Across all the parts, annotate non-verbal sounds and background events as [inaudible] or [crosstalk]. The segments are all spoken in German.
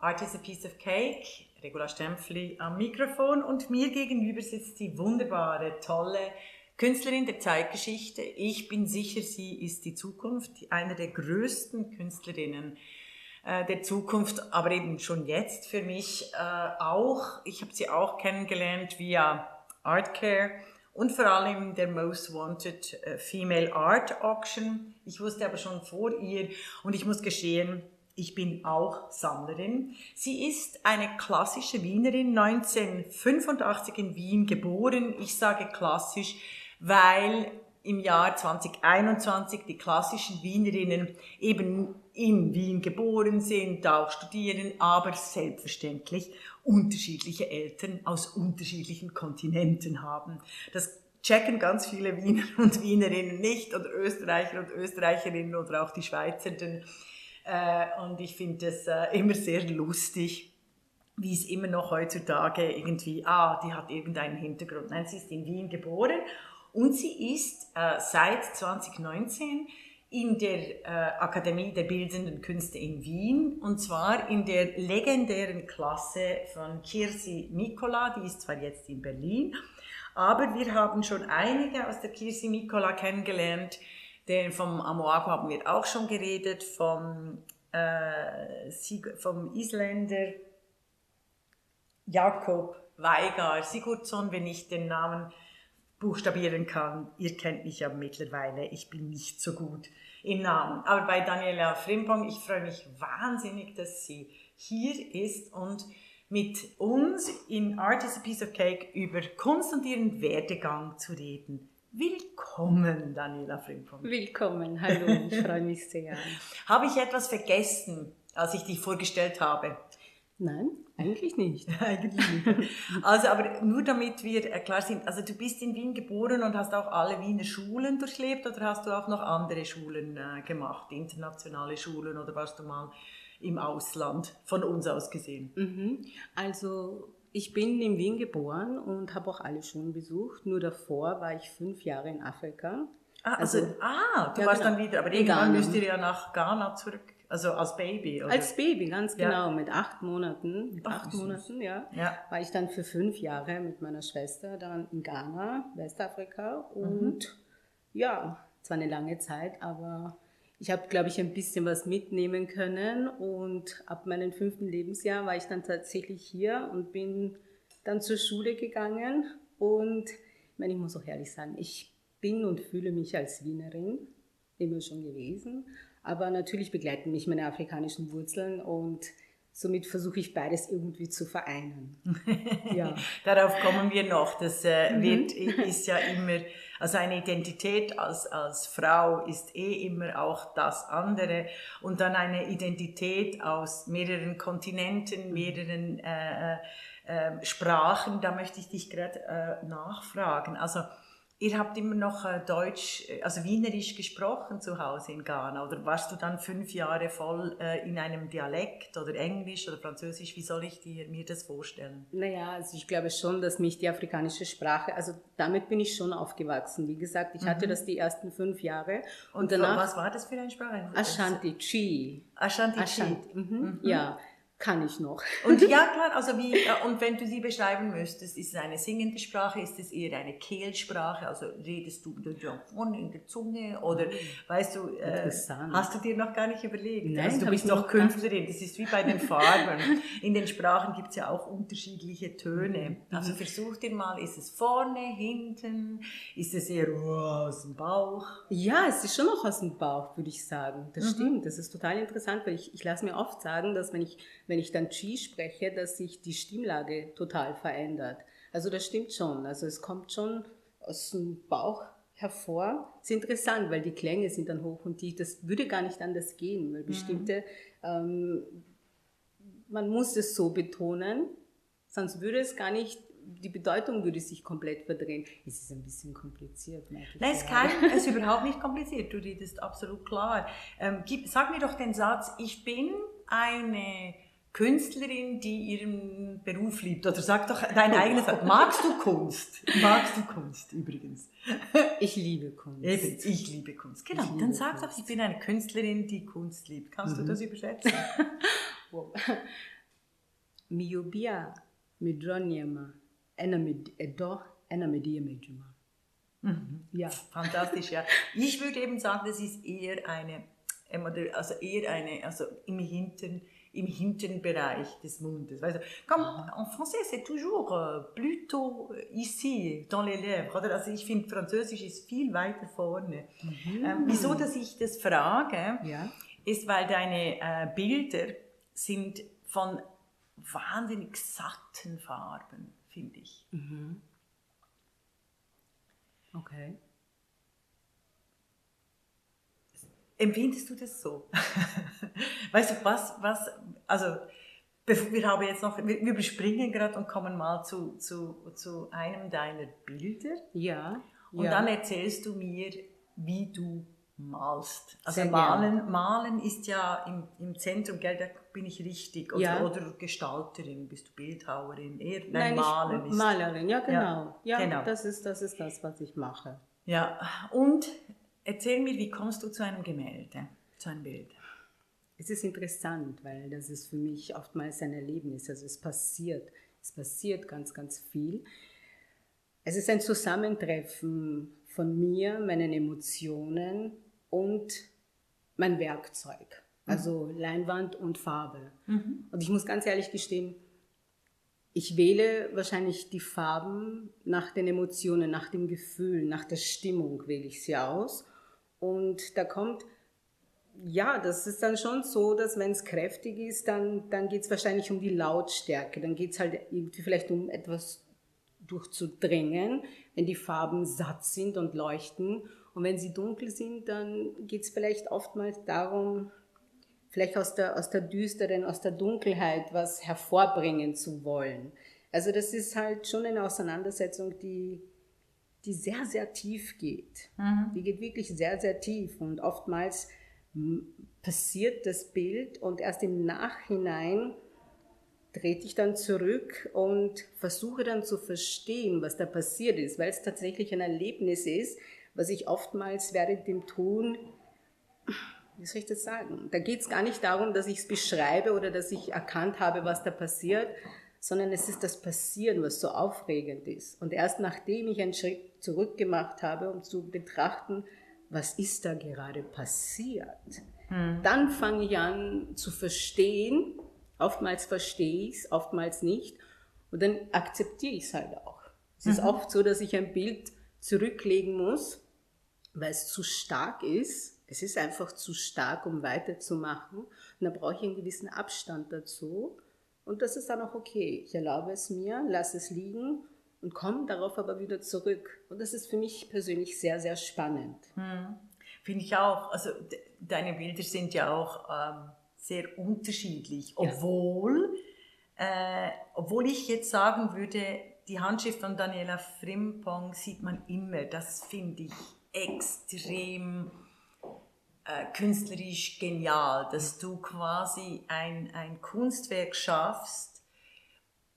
Art is a Piece of Cake, Regula Stempfli am Mikrofon und mir gegenüber sitzt die wunderbare, tolle Künstlerin der Zeitgeschichte. Ich bin sicher, sie ist die Zukunft, eine der größten Künstlerinnen äh, der Zukunft, aber eben schon jetzt für mich äh, auch. Ich habe sie auch kennengelernt via Artcare und vor allem der Most Wanted äh, Female Art Auction. Ich wusste aber schon vor ihr und ich muss gestehen, ich bin auch Sammlerin. Sie ist eine klassische Wienerin, 1985 in Wien geboren. Ich sage klassisch, weil im Jahr 2021 die klassischen Wienerinnen eben in Wien geboren sind, auch studieren, aber selbstverständlich unterschiedliche Eltern aus unterschiedlichen Kontinenten haben. Das checken ganz viele Wiener und Wienerinnen nicht oder Österreicher und Österreicherinnen oder auch die Schweizerinnen. Äh, und ich finde es äh, immer sehr lustig, wie es immer noch heutzutage irgendwie, ah, die hat irgendeinen Hintergrund. Nein, sie ist in Wien geboren und sie ist äh, seit 2019 in der Akademie der Bildenden Künste in Wien und zwar in der legendären Klasse von Kirsi Mikola, die ist zwar jetzt in Berlin, aber wir haben schon einige aus der Kirsi Mikola kennengelernt, den vom Amoago haben wir auch schon geredet, vom, äh, vom Isländer Jakob Weigar Sigurdsson, wenn ich den Namen buchstabieren kann. Ihr kennt mich ja mittlerweile, ich bin nicht so gut in Namen. Aber bei Daniela Frimpong, ich freue mich wahnsinnig, dass sie hier ist und mit uns in Art is a Piece of Cake über Kunst und ihren Werdegang zu reden. Willkommen, Daniela Frimpong. Willkommen, hallo, ich [laughs] freue mich sehr. habe ich etwas vergessen, als ich dich vorgestellt habe? Nein, eigentlich nicht. [laughs] eigentlich nicht. Also, aber nur damit wir klar sind, also du bist in Wien geboren und hast auch alle Wiener Schulen durchlebt oder hast du auch noch andere Schulen äh, gemacht, internationale Schulen oder warst du mal im Ausland von uns aus gesehen? Mhm. Also ich bin in Wien geboren und habe auch alle Schulen besucht. Nur davor war ich fünf Jahre in Afrika. Ah, also, also ah, du ja, warst genau. dann wieder, aber irgendwann müsst ihr ja nach Ghana zurück. Also als Baby, oder? Als Baby, ganz genau. Ja. Mit acht Monaten, mit Ach, acht Monaten, ja, ja, war ich dann für fünf Jahre mit meiner Schwester dann in Ghana, Westafrika. Und mhm. ja, zwar eine lange Zeit, aber ich habe, glaube ich, ein bisschen was mitnehmen können. Und ab meinem fünften Lebensjahr war ich dann tatsächlich hier und bin dann zur Schule gegangen. Und ich meine, ich muss auch ehrlich sagen, ich bin und fühle mich als Wienerin, immer schon gewesen. Aber natürlich begleiten mich meine afrikanischen Wurzeln und somit versuche ich beides irgendwie zu vereinen. [laughs] ja. Darauf kommen wir noch. Das äh, mhm. wird, ist ja immer, also eine Identität als, als Frau ist eh immer auch das andere. Und dann eine Identität aus mehreren Kontinenten, mhm. mehreren äh, äh, äh, Sprachen, da möchte ich dich gerade äh, nachfragen. Also Ihr habt immer noch äh, Deutsch, äh, also Wienerisch gesprochen zu Hause in Ghana oder warst du dann fünf Jahre voll äh, in einem Dialekt oder Englisch oder Französisch? Wie soll ich dir, mir das vorstellen? Naja, also ich glaube schon, dass mich die afrikanische Sprache, also damit bin ich schon aufgewachsen. Wie gesagt, ich mhm. hatte das die ersten fünf Jahre. Und, und danach, was war das für eine Sprache? Ashanti Chi. Ashanti Chi. Mhm. Mhm. Ja, kann ich noch. Und ja, [laughs] klar, also wie, äh, und wenn du sie beschreiben müsstest, ist es eine singende Sprache, ist es eher eine Kehlsprache, also redest du von in der Zunge oder mhm. weißt du, äh, hast du dir noch gar nicht überlegt? Nein, also du bist noch Künstlerin, das ist wie bei den Farben. In den Sprachen gibt es ja auch unterschiedliche Töne. Mhm. Also versuch dir mal, ist es vorne, hinten, ist es eher oh, aus dem Bauch? Ja, es ist schon noch aus dem Bauch, würde ich sagen. Das mhm. stimmt, das ist total interessant, weil ich, ich lasse mir oft sagen, dass wenn ich wenn ich dann Chi spreche, dass sich die Stimmlage total verändert. Also das stimmt schon. Also es kommt schon aus dem Bauch hervor. Das ist interessant, weil die Klänge sind dann hoch und tief. Das würde gar nicht anders gehen, weil mhm. bestimmte, mhm. ähm, man muss es so betonen, sonst würde es gar nicht die Bedeutung würde sich komplett verdrehen. Es ist ein bisschen kompliziert. Nein, es, kann, es ist [laughs] überhaupt nicht kompliziert. Du redest absolut klar. Ähm, gib, sag mir doch den Satz, ich bin eine Künstlerin, die ihren Beruf liebt? Oder sag doch dein eigenes. Magst du Kunst? Magst du Kunst übrigens? Ich liebe Kunst. Eben, ich liebe Kunst. Genau, liebe dann sag doch, ich bin eine Künstlerin, die Kunst liebt. Kannst mhm. du das übersetzen? [laughs] miobia midroniema enamid edo enamidie Mhm. Ja, fantastisch, ja. [laughs] Ich würde eben sagen, das ist eher eine, also eher eine, also im hinteren, im hinteren Bereich des Mundes. Also, comme, en français, c'est toujours euh, plutôt ici, dans les lèvres. Oder? Also ich finde, Französisch ist viel weiter vorne. Mhm. Ähm, wieso, dass ich das frage, ja. ist, weil deine äh, Bilder sind von wahnsinnig satten Farben, finde ich. Mhm. Okay. Empfindest du das so? [laughs] weißt du, was, was, also, wir haben jetzt noch, wir, überspringen gerade und kommen mal zu, zu, zu einem deiner Bilder. Ja. Und ja. dann erzählst du mir, wie du malst. Also malen, malen ist ja im, im Zentrum, gell, da bin ich richtig. Oder, ja. oder Gestalterin, bist du Bildhauerin? Eher, nein, nein Malen ist. Malerin, ja genau. Ja, ja genau. Das, ist, das ist das, was ich mache. Ja, und erzähl mir, wie kommst du zu einem Gemälde, zu einem Bild? Es ist interessant, weil das ist für mich oftmals ein Erlebnis. Also es passiert, es passiert ganz, ganz viel. Es ist ein Zusammentreffen von mir, meinen Emotionen und mein Werkzeug. Also mhm. Leinwand und Farbe. Mhm. Und ich muss ganz ehrlich gestehen, ich wähle wahrscheinlich die Farben nach den Emotionen, nach dem Gefühl, nach der Stimmung wähle ich sie aus. Und da kommt, ja, das ist dann schon so, dass wenn es kräftig ist, dann, dann geht es wahrscheinlich um die Lautstärke. Dann geht es halt irgendwie vielleicht um etwas durchzudrängen, wenn die Farben satt sind und leuchten. Und wenn sie dunkel sind, dann geht es vielleicht oftmals darum, vielleicht aus der, aus der düsteren, aus der Dunkelheit was hervorbringen zu wollen. Also das ist halt schon eine Auseinandersetzung, die, die sehr, sehr tief geht. Mhm. Die geht wirklich sehr, sehr tief. Und oftmals passiert das Bild und erst im Nachhinein trete ich dann zurück und versuche dann zu verstehen, was da passiert ist, weil es tatsächlich ein Erlebnis ist, was ich oftmals während dem Tun, wie soll ich das sagen, da geht es gar nicht darum, dass ich es beschreibe oder dass ich erkannt habe, was da passiert, sondern es ist das Passieren, was so aufregend ist. Und erst nachdem ich einen Schritt zurück gemacht habe, um zu betrachten, was ist da gerade passiert, hm. dann fange ich an zu verstehen, Oftmals verstehe ich es, oftmals nicht. Und dann akzeptiere ich es halt auch. Es mhm. ist oft so, dass ich ein Bild zurücklegen muss, weil es zu stark ist. Es ist einfach zu stark, um weiterzumachen. Und dann brauche ich einen gewissen Abstand dazu. Und das ist dann auch okay. Ich erlaube es mir, lasse es liegen und komme darauf aber wieder zurück. Und das ist für mich persönlich sehr, sehr spannend. Hm. Finde ich auch. Also deine Bilder sind ja auch ähm, sehr unterschiedlich, obwohl, ja. äh, obwohl ich jetzt sagen würde, die Handschrift von Daniela Frimpong sieht man immer. Das finde ich extrem äh, künstlerisch genial, dass du quasi ein, ein Kunstwerk schaffst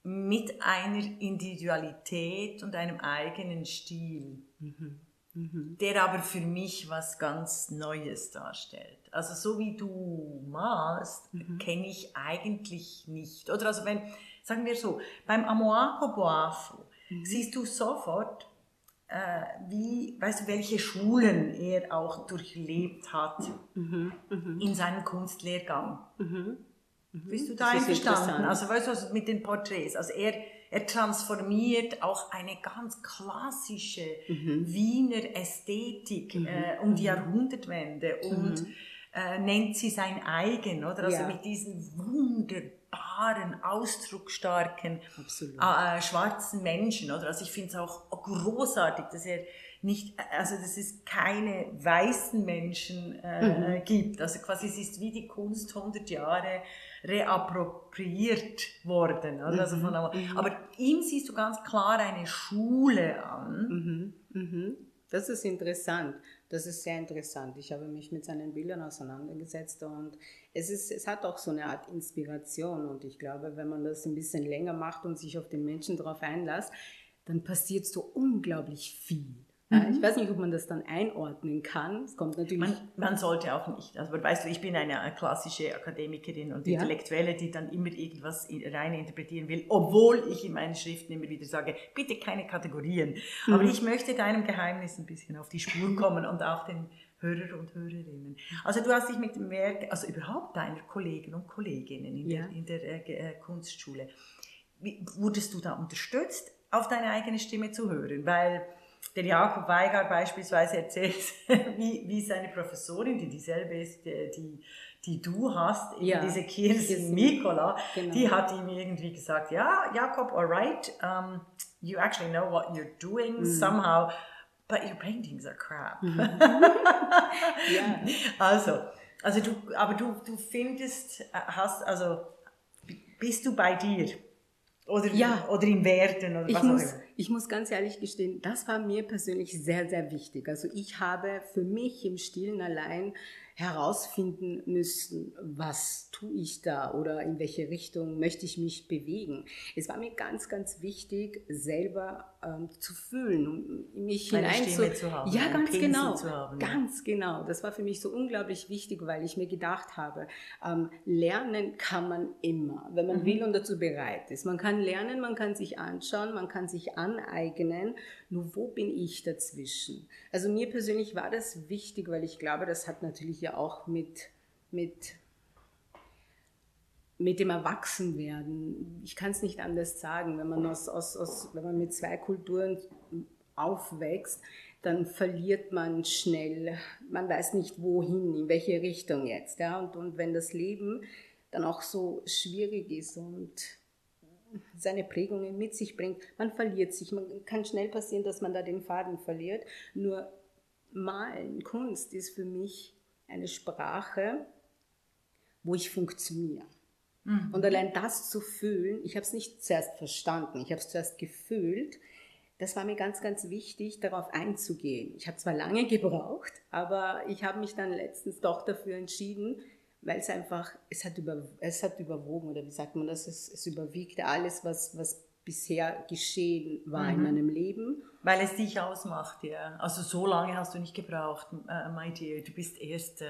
mit einer Individualität und einem eigenen Stil. Mhm. Mhm. der aber für mich was ganz Neues darstellt. Also so wie du malst, mhm. kenne ich eigentlich nicht. Oder also wenn, sagen wir so, beim Amoako Boafo mhm. siehst du sofort, wie, weißt du, welche Schulen er auch durchlebt hat mhm. mhm. in seinem Kunstlehrgang. Mhm. Bist du da einverstanden? Also weißt du, also mit den Porträts. Also er er transformiert auch eine ganz klassische mhm. Wiener Ästhetik mhm. äh, um die mhm. Jahrhundertwende und mhm. äh, nennt sie sein eigen, oder? Also ja. mit diesen wunderbaren, ausdrucksstarken äh, schwarzen Menschen, oder? Also ich finde es auch großartig, dass er nicht, also dass es keine weißen Menschen äh, mhm. gibt. Also quasi es ist wie die Kunst 100 Jahre reappropriiert worden. Also, also von, mhm. Aber ihm siehst du ganz klar eine Schule an. Mhm. Mhm. Das ist interessant. Das ist sehr interessant. Ich habe mich mit seinen Bildern auseinandergesetzt und es, ist, es hat auch so eine Art Inspiration. Und ich glaube, wenn man das ein bisschen länger macht und sich auf den Menschen darauf einlässt, dann passiert so unglaublich viel. Mhm. Ich weiß nicht, ob man das dann einordnen kann. Es kommt natürlich. Man, man, sollte auch nicht. Also, weißt du, ich bin eine klassische Akademikerin und Intellektuelle, die dann immer irgendwas rein interpretieren will, obwohl ich in meinen Schriften immer wieder sage, bitte keine Kategorien. Mhm. Aber ich möchte deinem Geheimnis ein bisschen auf die Spur kommen und auch den Hörer und Hörerinnen. Also du hast dich mit dem Werk, also überhaupt deiner Kollegen und Kolleginnen in ja. der, in der äh, äh, Kunstschule, wie, wurdest du da unterstützt, auf deine eigene Stimme zu hören? Weil der Jakob Weigar beispielsweise erzählt, [laughs] wie, wie seine Professorin, die dieselbe ist, die, die du hast, ja. diese Kirsten Mikola, genau. die hat ihm irgendwie gesagt, ja, Jakob, alright, um, you actually know what you're doing mm. somehow, but your paintings are crap. Mhm. [laughs] ja. Also, also du, aber du, du findest, hast, also bist du bei dir? Oder, ja. oder in Werten oder ich was muss, auch immer. Ich muss ganz ehrlich gestehen, das war mir persönlich sehr, sehr wichtig. Also ich habe für mich im Stillen allein herausfinden müssen, was tue ich da oder in welche Richtung möchte ich mich bewegen. Es war mir ganz, ganz wichtig, selber ähm, zu fühlen, mich Meine hinein Stimme zu, haben, ja, ganz Pinsel genau, haben, ganz ja. genau. Das war für mich so unglaublich wichtig, weil ich mir gedacht habe, ähm, lernen kann man immer, wenn man mhm. will und dazu bereit ist. Man kann lernen, man kann sich anschauen, man kann sich aneignen. Nur wo bin ich dazwischen? Also mir persönlich war das wichtig, weil ich glaube, das hat natürlich ja auch mit, mit, mit dem Erwachsenwerden, ich kann es nicht anders sagen, wenn man, aus, aus, aus, wenn man mit zwei Kulturen aufwächst, dann verliert man schnell, man weiß nicht wohin, in welche Richtung jetzt. Ja? Und, und wenn das Leben dann auch so schwierig ist und seine Prägungen mit sich bringt, man verliert sich. Man kann schnell passieren, dass man da den Faden verliert. Nur Malen, Kunst ist für mich eine Sprache, wo ich funktioniere. Mhm. Und allein das zu fühlen, ich habe es nicht zuerst verstanden, ich habe es zuerst gefühlt, das war mir ganz, ganz wichtig, darauf einzugehen. Ich habe zwar lange [laughs] gebraucht, aber ich habe mich dann letztens doch dafür entschieden, weil es einfach, es hat, über, es hat überwogen, oder wie sagt man das, es, es überwiegte alles, was, was bisher geschehen war mhm. in meinem Leben. Weil es dich ausmacht, ja. Also so lange hast du nicht gebraucht, uh, my dear. Du bist erst uh,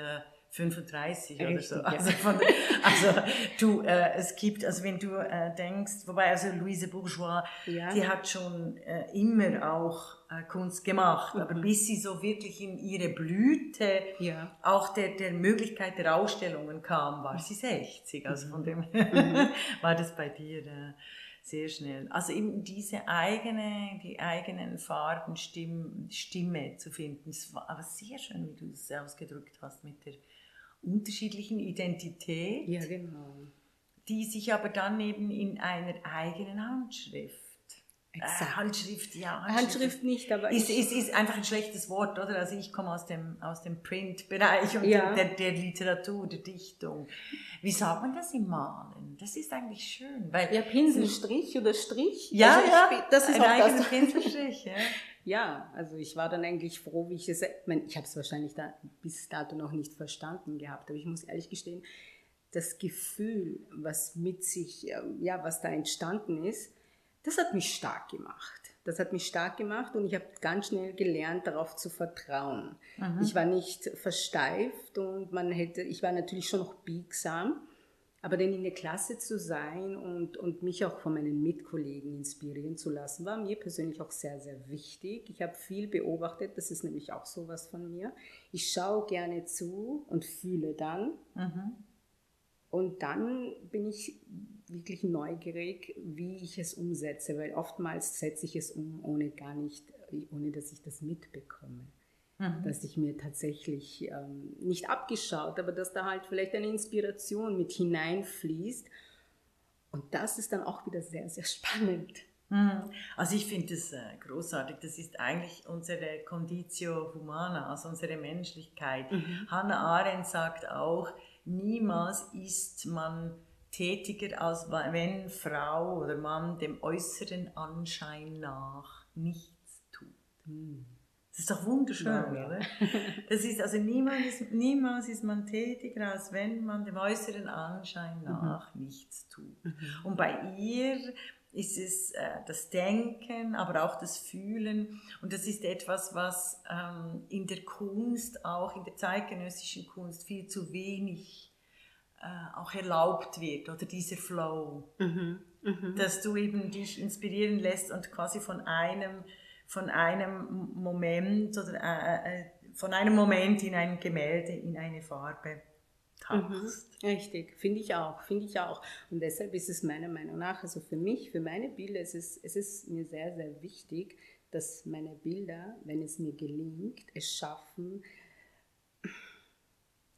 35 Richtig, oder so. Ja. Also, von, also, du, äh, es gibt, also wenn du äh, denkst, wobei also Louise Bourgeois, ja. die hat schon äh, immer auch äh, Kunst gemacht, mhm. aber bis sie so wirklich in ihre Blüte ja. auch der, der Möglichkeit der Ausstellungen kam, war sie 60. Also von mhm. dem mhm. [laughs] war das bei dir äh, sehr schnell. Also eben diese eigene, die eigenen Farben, Stimm, Stimme zu finden. Es war aber sehr schön, wie du es ausgedrückt hast mit der unterschiedlichen Identität. Ja, genau. Die sich aber dann eben in einer eigenen Handschrift Exakt. Äh, Handschrift, ja. Handschrift, Handschrift nicht, aber. Ist, ist, ist einfach ein schlechtes Wort, oder? Also ich komme aus dem, aus dem Print-Bereich und ja. der, der Literatur, der Dichtung. Wie sagt man das im Malen? Das ist eigentlich schön. Weil ja, Pinselstrich oder Strich. Ja, also ja. Das ist ein auch das. Pinselstrich, ja. [laughs] Ja, also ich war dann eigentlich froh, wie ich es, ich, mein, ich habe es wahrscheinlich da bis dato noch nicht verstanden gehabt, aber ich muss ehrlich gestehen, das Gefühl, was mit sich, ähm, ja, was da entstanden ist, das hat mich stark gemacht. Das hat mich stark gemacht und ich habe ganz schnell gelernt, darauf zu vertrauen. Mhm. Ich war nicht versteift und man hätte, ich war natürlich schon noch biegsam, aber denn in der Klasse zu sein und, und mich auch von meinen Mitkollegen inspirieren zu lassen, war mir persönlich auch sehr, sehr wichtig. Ich habe viel beobachtet, das ist nämlich auch sowas von mir. Ich schaue gerne zu und fühle dann. Mhm. Und dann bin ich wirklich neugierig, wie ich es umsetze, weil oftmals setze ich es um, ohne gar nicht, ohne dass ich das mitbekomme. Mhm. Dass ich mir tatsächlich ähm, nicht abgeschaut, aber dass da halt vielleicht eine Inspiration mit hineinfließt. Und das ist dann auch wieder sehr, sehr [laughs] spannend. Mhm. Also ich finde das äh, großartig. Das ist eigentlich unsere Conditio Humana, also unsere Menschlichkeit. Mhm. Hannah Arendt sagt auch, niemals ist man tätiger, als wenn Frau oder Mann dem äußeren Anschein nach nichts tut. Hm. Das ist doch wunderschön, ja, oder? [laughs] Das ist also niemals ist, niemals ist man tätiger, als wenn man dem äußeren Anschein mhm. nach mhm. nichts tut. Mhm. Und bei ihr ist es äh, das Denken, aber auch das Fühlen. Und das ist etwas, was ähm, in der Kunst, auch in der zeitgenössischen Kunst, viel zu wenig äh, auch erlaubt wird, oder dieser Flow. Mhm. Mhm. Dass du eben dich inspirieren lässt und quasi von einem, von einem Moment oder äh, äh von einem Moment in ein Gemälde, in eine Farbe tauchst. Mhm, richtig, finde ich auch, finde ich auch. Und deshalb ist es meiner Meinung nach, also für mich, für meine Bilder, es ist, es ist mir sehr, sehr wichtig, dass meine Bilder, wenn es mir gelingt, es schaffen,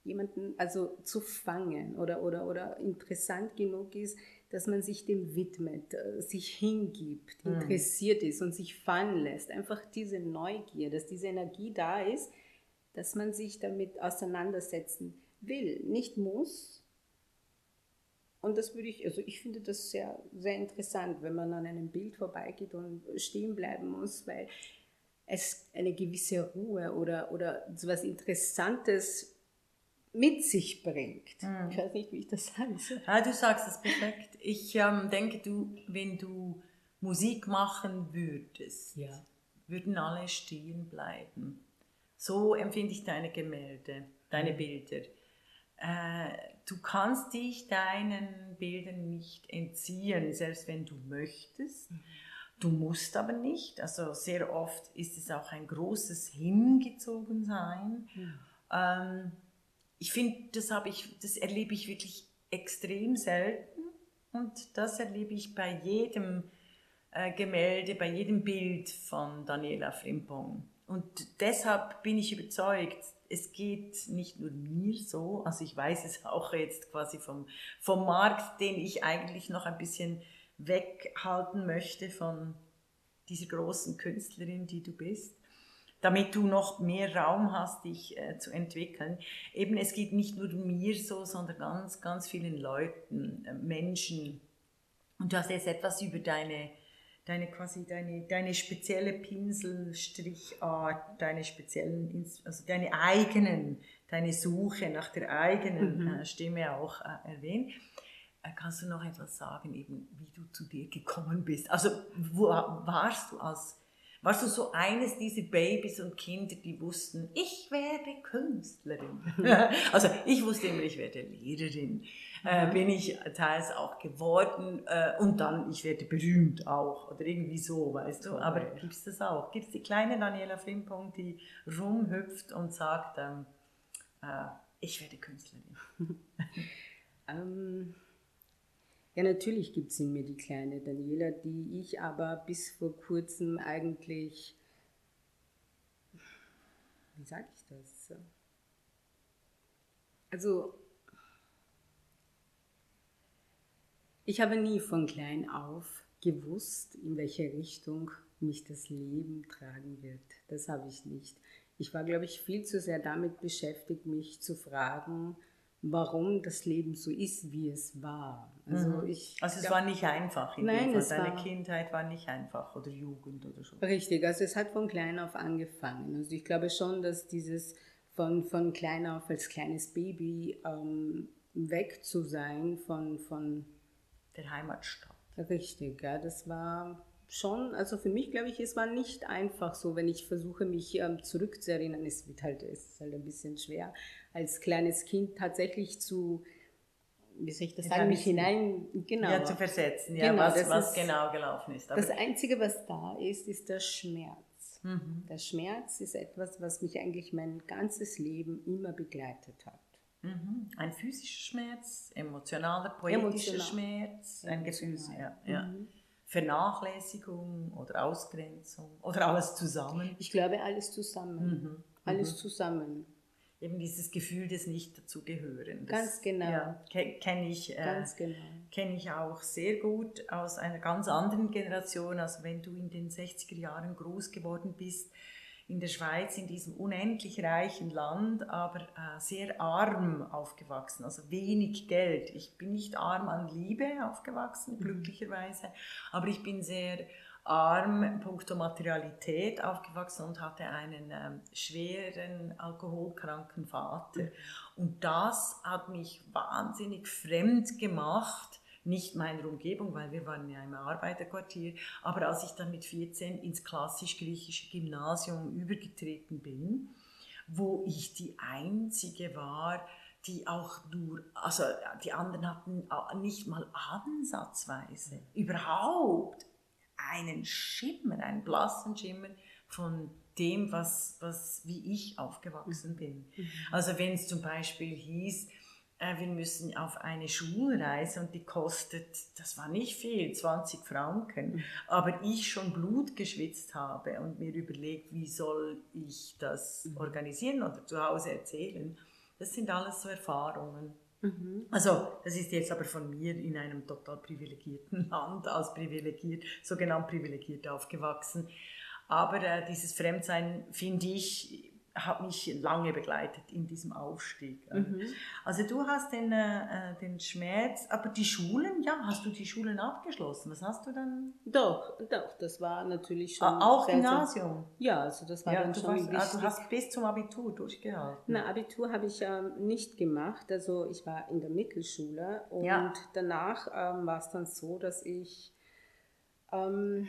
jemanden also zu fangen oder, oder, oder interessant genug ist, dass man sich dem widmet, äh, sich hingibt, mhm. interessiert ist und sich fallen lässt. Einfach diese Neugier, dass diese Energie da ist, dass man sich damit auseinandersetzen will, nicht muss. Und das würde ich, also ich finde das sehr, sehr interessant, wenn man an einem Bild vorbeigeht und stehen bleiben muss, weil es eine gewisse Ruhe oder, oder so etwas Interessantes mit sich bringt. Mhm. Ich weiß nicht, wie ich das sage. Ja, du sagst es perfekt. Ich ähm, denke, du, wenn du Musik machen würdest, ja. würden alle stehen bleiben. So empfinde ich deine Gemälde, deine mhm. Bilder. Äh, du kannst dich deinen Bildern nicht entziehen, selbst wenn du möchtest. Du musst aber nicht. Also sehr oft ist es auch ein großes Hingezogensein. Mhm. Ähm, ich finde, das ich, das erlebe ich wirklich extrem selten und das erlebe ich bei jedem äh, Gemälde, bei jedem Bild von Daniela Frimpong. Und deshalb bin ich überzeugt, es geht nicht nur mir so, also ich weiß es [laughs] auch jetzt quasi vom, vom Markt, den ich eigentlich noch ein bisschen weghalten möchte von dieser großen Künstlerin, die du bist, damit du noch mehr Raum hast, dich äh, zu entwickeln. Eben, es geht nicht nur mir so, sondern ganz, ganz vielen Leuten, äh, Menschen. Und du hast jetzt etwas über deine deine quasi deine, deine spezielle Pinselstrichart, deine speziellen, also deine eigenen, deine Suche nach der eigenen mhm. äh, Stimme auch äh, erwähnt. Äh, kannst du noch etwas sagen, eben wie du zu dir gekommen bist? Also wo warst du als warst du so eines dieser Babys und Kinder, die wussten, ich werde Künstlerin? [laughs] also ich wusste immer, ich werde Lehrerin äh, bin ich teils auch geworden äh, und dann, ich werde berühmt auch oder irgendwie so, weißt du. Aber gibt es das auch? Gibt es die kleine Daniela Frimpong, die rumhüpft und sagt, ähm, äh, ich werde Künstlerin? [laughs] ähm, ja, natürlich gibt es in mir die kleine Daniela, die ich aber bis vor kurzem eigentlich, wie sage ich das? Also Ich habe nie von klein auf gewusst, in welche Richtung mich das Leben tragen wird. Das habe ich nicht. Ich war, glaube ich, viel zu sehr damit beschäftigt, mich zu fragen, warum das Leben so ist, wie es war. Also, mhm. ich, also es glaub, war nicht einfach. In nein, es Deine war, Kindheit war nicht einfach oder Jugend oder so. Richtig, also es hat von klein auf angefangen. Also ich glaube schon, dass dieses von, von klein auf als kleines Baby ähm, weg zu sein von, von der Heimatstadt. Richtig, ja, das war schon, also für mich glaube ich, es war nicht einfach so, wenn ich versuche, mich ähm, zurückzuerinnern. Es wird halt, es ist halt ein bisschen schwer, als kleines Kind tatsächlich zu, wie soll ich das sagen, mich hinein, genau. Ja, zu versetzen, ja, genau, was, was ist, genau gelaufen ist. Aber das Einzige, was da ist, ist der Schmerz. Mhm. Der Schmerz ist etwas, was mich eigentlich mein ganzes Leben immer begleitet hat. Mhm. Ein physischer Schmerz, emotionaler, poetischer Emotional. Schmerz, ein Gefühl, ja. ja. Mhm. Vernachlässigung oder Ausgrenzung oder alles zusammen. Ich glaube, alles zusammen. Mhm. Alles mhm. zusammen. Eben dieses Gefühl des Nicht-Dazugehören. Ganz genau. Ja, Kenne ich, äh, genau. kenn ich auch sehr gut aus einer ganz anderen Generation. Also wenn du in den 60er Jahren groß geworden bist, in der Schweiz, in diesem unendlich reichen Land, aber äh, sehr arm aufgewachsen, also wenig Geld. Ich bin nicht arm an Liebe aufgewachsen, mhm. glücklicherweise, aber ich bin sehr arm punkto Materialität aufgewachsen und hatte einen ähm, schweren alkoholkranken Vater. Mhm. Und das hat mich wahnsinnig fremd gemacht nicht meiner Umgebung, weil wir waren ja im Arbeiterquartier. Aber als ich dann mit 14 ins klassisch-griechische Gymnasium übergetreten bin, wo ich die Einzige war, die auch nur, also die anderen hatten nicht mal ansatzweise überhaupt einen Schimmer, einen blassen Schimmer von dem, was, was, wie ich aufgewachsen bin. Mhm. Also wenn es zum Beispiel hieß, wir müssen auf eine Schulreise und die kostet, das war nicht viel, 20 Franken, mhm. aber ich schon Blut geschwitzt habe und mir überlegt, wie soll ich das mhm. organisieren oder zu Hause erzählen, das sind alles so Erfahrungen. Mhm. Also, das ist jetzt aber von mir in einem total privilegierten [laughs] Land, als privilegiert, sogenannt privilegiert aufgewachsen. Aber äh, dieses Fremdsein, finde ich, hat mich lange begleitet in diesem Aufstieg. Mhm. Also du hast den, äh, den Schmerz, aber die Schulen, ja, hast du die Schulen abgeschlossen? Was hast du dann? Doch, doch, das war natürlich schon. Auch Gymnasium? Ja, also das war ja, dann du schon warst, ah, Du hast bis zum Abitur durchgehalten? Na, Abitur habe ich ähm, nicht gemacht, also ich war in der Mittelschule und ja. danach ähm, war es dann so, dass ich... Ähm,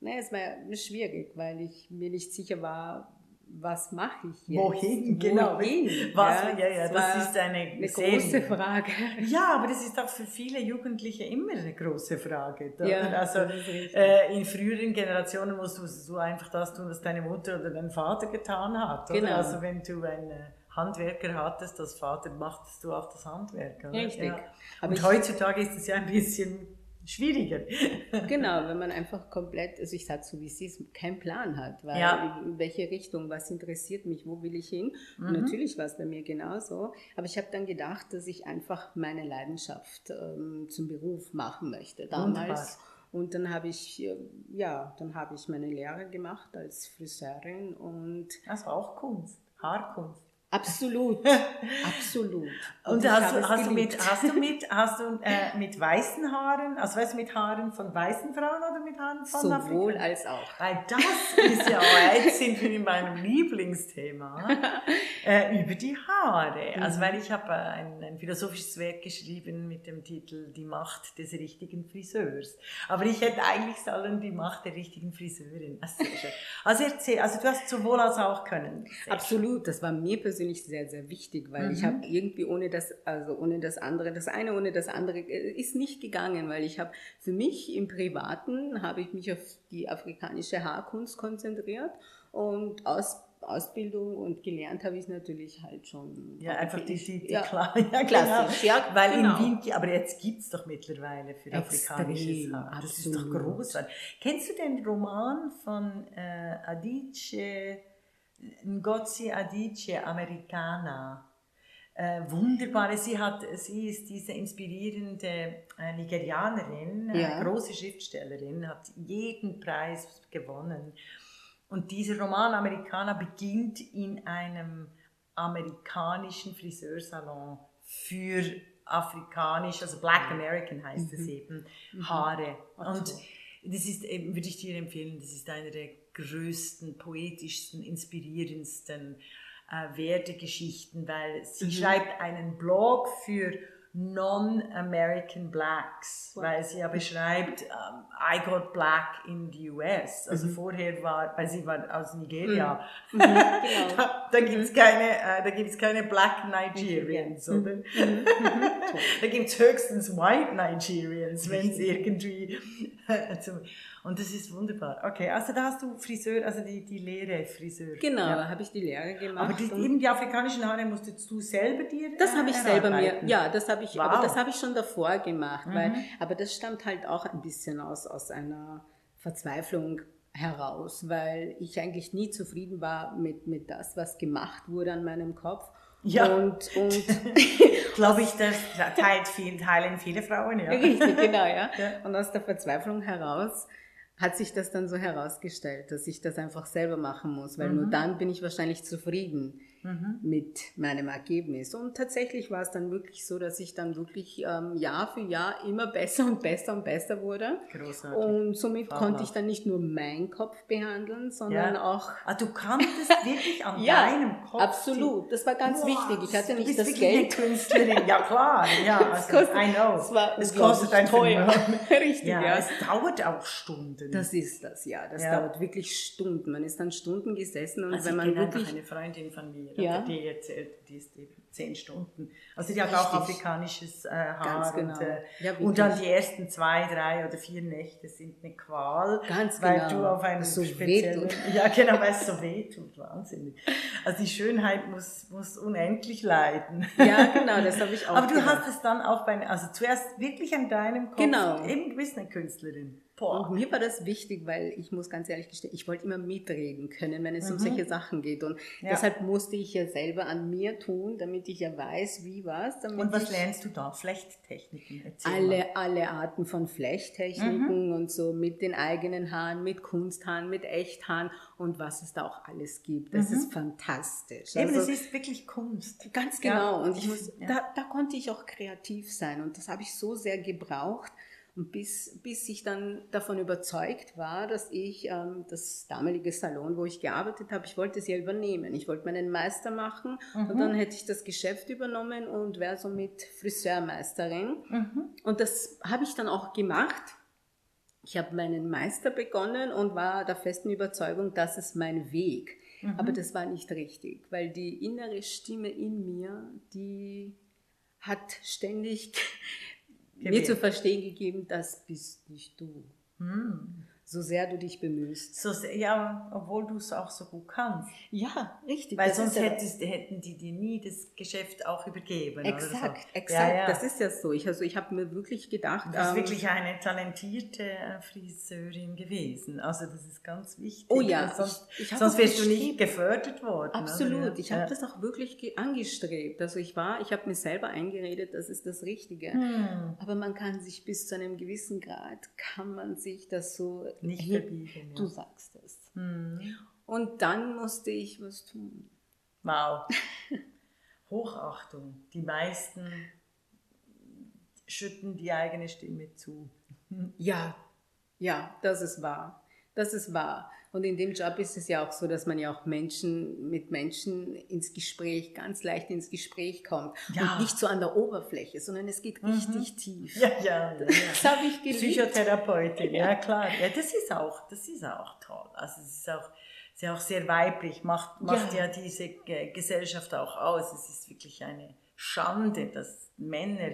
Nee, es war schwierig, weil ich mir nicht sicher war, was mache ich jetzt? Wohin, genau. Wohin? Was, ja, ja, ja, das, das ist eine, eine große Frage. Ja, aber das ist auch für viele Jugendliche immer eine große Frage. Ja, also äh, in früheren Generationen musst du so einfach das tun, was deine Mutter oder dein Vater getan hat. Genau. Also wenn du einen Handwerker hattest, das Vater, machtest du auch das Handwerk. Oder? Richtig. Ja. Und heutzutage ist es ja ein bisschen schwieriger. genau, wenn man einfach komplett, also ich sage so wie es ist, keinen Plan hat, weil ja. in welche Richtung, was interessiert mich, wo will ich hin? Mhm. Natürlich war es bei mir genauso, aber ich habe dann gedacht, dass ich einfach meine Leidenschaft ähm, zum Beruf machen möchte damals. Wunderbar. Und dann habe ich, äh, ja, dann habe ich meine Lehre gemacht als Friseurin und... Das war auch Kunst, Haarkunst. Absolut, [laughs] absolut. Und, und hast, du, hast, du mit, hast du mit, [laughs] hast du äh, mit weißen Haaren, also weißt du, mit Haaren von weißen Frauen oder mit Haaren von Sowohl Afrika? als auch. Weil das ist ja, oh, jetzt sind wir in meinem Lieblingsthema, [laughs] äh, über die Haare. Also mhm. weil ich habe äh, ein, ein philosophisches Werk geschrieben mit dem Titel Die Macht des richtigen Friseurs. Aber ich hätte eigentlich sollen die Macht der richtigen Friseurin. Also erzähl, also du hast sowohl als auch können. Absolut, das war mir persönlich persönlich sehr, sehr wichtig, weil mhm. ich habe irgendwie ohne das, also ohne das andere, das eine ohne das andere äh, ist nicht gegangen, weil ich habe für mich im Privaten habe ich mich auf die afrikanische Haarkunst konzentriert und aus Ausbildung und gelernt habe ich natürlich halt schon. Ja, einfach die, die, die ja, klar, [laughs] ja, klassisch. Genau. Ja, weil genau. in Wien, aber jetzt gibt es doch mittlerweile für afrikanisches Haar. Das ist doch großartig. Kennst du den Roman von äh, Adichie? Ngozi Adichie, Americana. Äh, wunderbare, sie, hat, sie ist diese inspirierende äh, Nigerianerin, äh, ja. große Schriftstellerin, hat jeden Preis gewonnen. Und dieser Roman Americana beginnt in einem amerikanischen Friseursalon für afrikanisch, also Black American heißt mhm. es eben, mhm. Haare. Und das ist eben, würde ich dir empfehlen, das ist eine der größten, poetischsten, inspirierendsten äh, Wertegeschichten, weil sie mhm. schreibt einen Blog für Non-American Blacks, wow. weil sie ja beschreibt, um, I got black in the US. Also mhm. vorher war, weil sie war aus Nigeria, mhm. [laughs] mhm. genau. da, da gibt es keine, äh, da gibt's keine Black Nigerians, mhm. oder? Mhm. [laughs] da gibt es höchstens White Nigerians, wenn es irgendwie zum, [laughs] und das ist wunderbar. Okay, also da hast du Friseur, also die, die Lehre Friseur. Genau, ja. habe ich die Lehre gemacht. Aber die, eben die afrikanischen Haare musstest du selber dir Das habe ich selber mir, ja, das habe ich, wow. aber das habe ich schon davor gemacht, mhm. weil, aber das stammt halt auch ein bisschen aus, aus einer Verzweiflung heraus, weil ich eigentlich nie zufrieden war mit, mit das, was gemacht wurde an meinem Kopf. Ja. Und, und [laughs] glaube ich, das teilt viel, teilen viele Frauen, ja. Richtig, genau, ja. ja. Und aus der Verzweiflung heraus hat sich das dann so herausgestellt, dass ich das einfach selber machen muss, weil mhm. nur dann bin ich wahrscheinlich zufrieden. Mhm. mit meinem Ergebnis. Und tatsächlich war es dann wirklich so, dass ich dann wirklich ähm, Jahr für Jahr immer [laughs] besser und besser und besser wurde. Großartig. Und somit Fahrer. konnte ich dann nicht nur meinen Kopf behandeln, sondern ja. auch. Ah, du kanntest [laughs] wirklich an ja, deinem Kopf. Absolut, das war ganz wow, wichtig. Ich hatte nicht das Geld. Eine Künstlerin. Ja klar, [laughs] ja, also, kostet, I know. Es, war es kostet ein teuer. Richtig, ja, ja. Es dauert auch Stunden. Das ist das, ja. Das ja. dauert wirklich Stunden. Man ist dann Stunden gesessen und also wenn man wirklich eine Freundin von mir, ja. die erzählt, die ist eben zehn Stunden. Also die hat Richtig. auch afrikanisches äh, Haar. Genau. Und, äh, ja, und, dann die ersten zwei, drei oder vier Nächte sind eine Qual. Ganz weil genau. du auf einem so speziellen... [laughs] Ja, genau, weil es so weh tut. Wahnsinnig. Also die Schönheit muss, muss unendlich leiden. Ja, genau, das habe ich [laughs] auch Aber du gedacht. hast es dann auch bei... Also zuerst wirklich an deinem Kopf. Genau. Eben, du bist eine Künstlerin. Boah. Und mir war das wichtig, weil ich muss ganz ehrlich gestehen, ich wollte immer mitreden können, wenn es mhm. um solche Sachen geht. Und ja. deshalb musste ich ja selber an mir tun, damit ich ja weiß, wie was. Und was lernst du da? Flechttechniken? Erzähl alle, alle Arten von Flechttechniken mhm. und so mit den eigenen Haaren, mit Kunsthaaren, mit Echthaaren und was es da auch alles gibt. Das mhm. ist fantastisch. Eben, also, das ist wirklich Kunst. Ganz genau. Ja. Und ich muss, ja. da, da konnte ich auch kreativ sein und das habe ich so sehr gebraucht bis, bis ich dann davon überzeugt war, dass ich ähm, das damalige Salon, wo ich gearbeitet habe, ich wollte es ja übernehmen. Ich wollte meinen Meister machen mhm. und dann hätte ich das Geschäft übernommen und wäre somit Friseurmeisterin. Mhm. Und das habe ich dann auch gemacht. Ich habe meinen Meister begonnen und war der festen Überzeugung, das ist mein Weg. Mhm. Aber das war nicht richtig, weil die innere Stimme in mir, die hat ständig mir zu verstehen gegeben, das bist nicht du. Hm so sehr du dich bemühst. So sehr, ja, obwohl du es auch so gut kannst. Ja, richtig. Weil sonst hättest, hätten die dir nie das Geschäft auch übergeben. Exakt, so. exakt. Ja, ja. Das ist ja so. Ich, also ich habe mir wirklich gedacht. Du bist ähm, wirklich eine talentierte äh, Friseurin gewesen. Also das ist ganz wichtig. Oh ja. Sonst, ich, ich sonst wärst du nicht gefördert worden. Absolut. Oder? Ich habe ja. das auch wirklich angestrebt. Also ich war, ich habe mir selber eingeredet, das ist das Richtige. Hm. Aber man kann sich bis zu einem gewissen Grad, kann man sich das so nicht verbiegen. Du sagst es. Hm. Und dann musste ich was tun. Wow. [laughs] Hochachtung. Die meisten schütten die eigene Stimme zu. [laughs] Ja, ja, das ist wahr. Das ist wahr. Und in dem Job ist es ja auch so, dass man ja auch Menschen mit Menschen ins Gespräch, ganz leicht ins Gespräch kommt. Ja. Und nicht so an der Oberfläche, sondern es geht richtig mhm. tief. Ja, ja. [laughs] Das ja. habe ich geliebt. Psychotherapeutin, ja. klar. Ja, das ist auch, das ist auch toll. Also es ist auch, ist ja auch sehr weiblich, macht, macht ja. ja diese Gesellschaft auch aus. Es ist wirklich eine Schande, dass Männer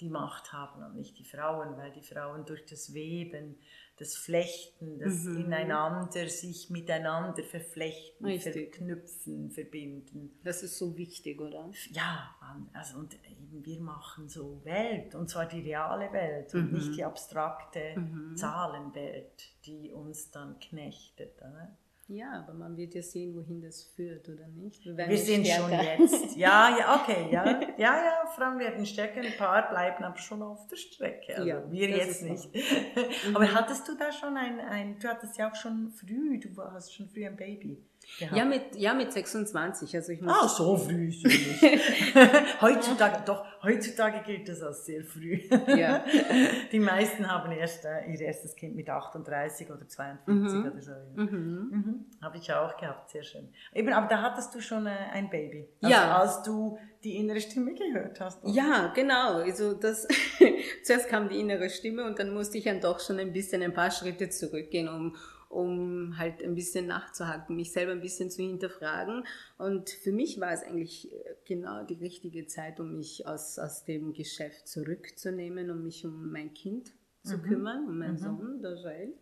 die Macht haben und nicht die Frauen, weil die Frauen durch das Weben das Flechten, das mhm. Ineinander, sich miteinander verflechten, Richtig. verknüpfen, verbinden. Das ist so wichtig, oder? Ja, also und eben wir machen so Welt, und zwar die reale Welt mhm. und nicht die abstrakte mhm. Zahlenwelt, die uns dann knechtet. Oder? Ja, aber man wird ja sehen, wohin das führt, oder nicht? Wir, wir sind schon jetzt. [laughs] Ja, ja, okay, ja. Ja, ja, Frauen werden stärker, ein paar bleiben aber schon auf der Strecke. Also ja, wir jetzt nicht. [laughs] aber mhm. hattest du da schon ein, ein, du hattest ja auch schon früh, du hast schon früh ein Baby. Ja mit, ja, mit 26. Also ich muss ah, so früh ist nicht. [laughs] heutzutage, doch, heutzutage gilt das als sehr früh. Ja. [laughs] Die meisten haben erst äh, ihr erstes Kind mit 38 oder 42 mhm. oder so. Mhm. Mhm. Habe ich auch gehabt, sehr schön. Eben, aber da hattest du schon äh, ein Baby. Also ja. Als du die innere Stimme gehört hast. Oder? Ja, genau. Also das, [laughs] zuerst kam die innere Stimme und dann musste ich dann doch schon ein bisschen ein paar Schritte zurückgehen, um um halt ein bisschen nachzuhaken, mich selber ein bisschen zu hinterfragen. Und für mich war es eigentlich äh, genau die richtige Zeit, um mich aus, aus dem Geschäft zurückzunehmen, um mich um mein Kind zu mhm. kümmern, um meinen mhm. Sohn, der Joel.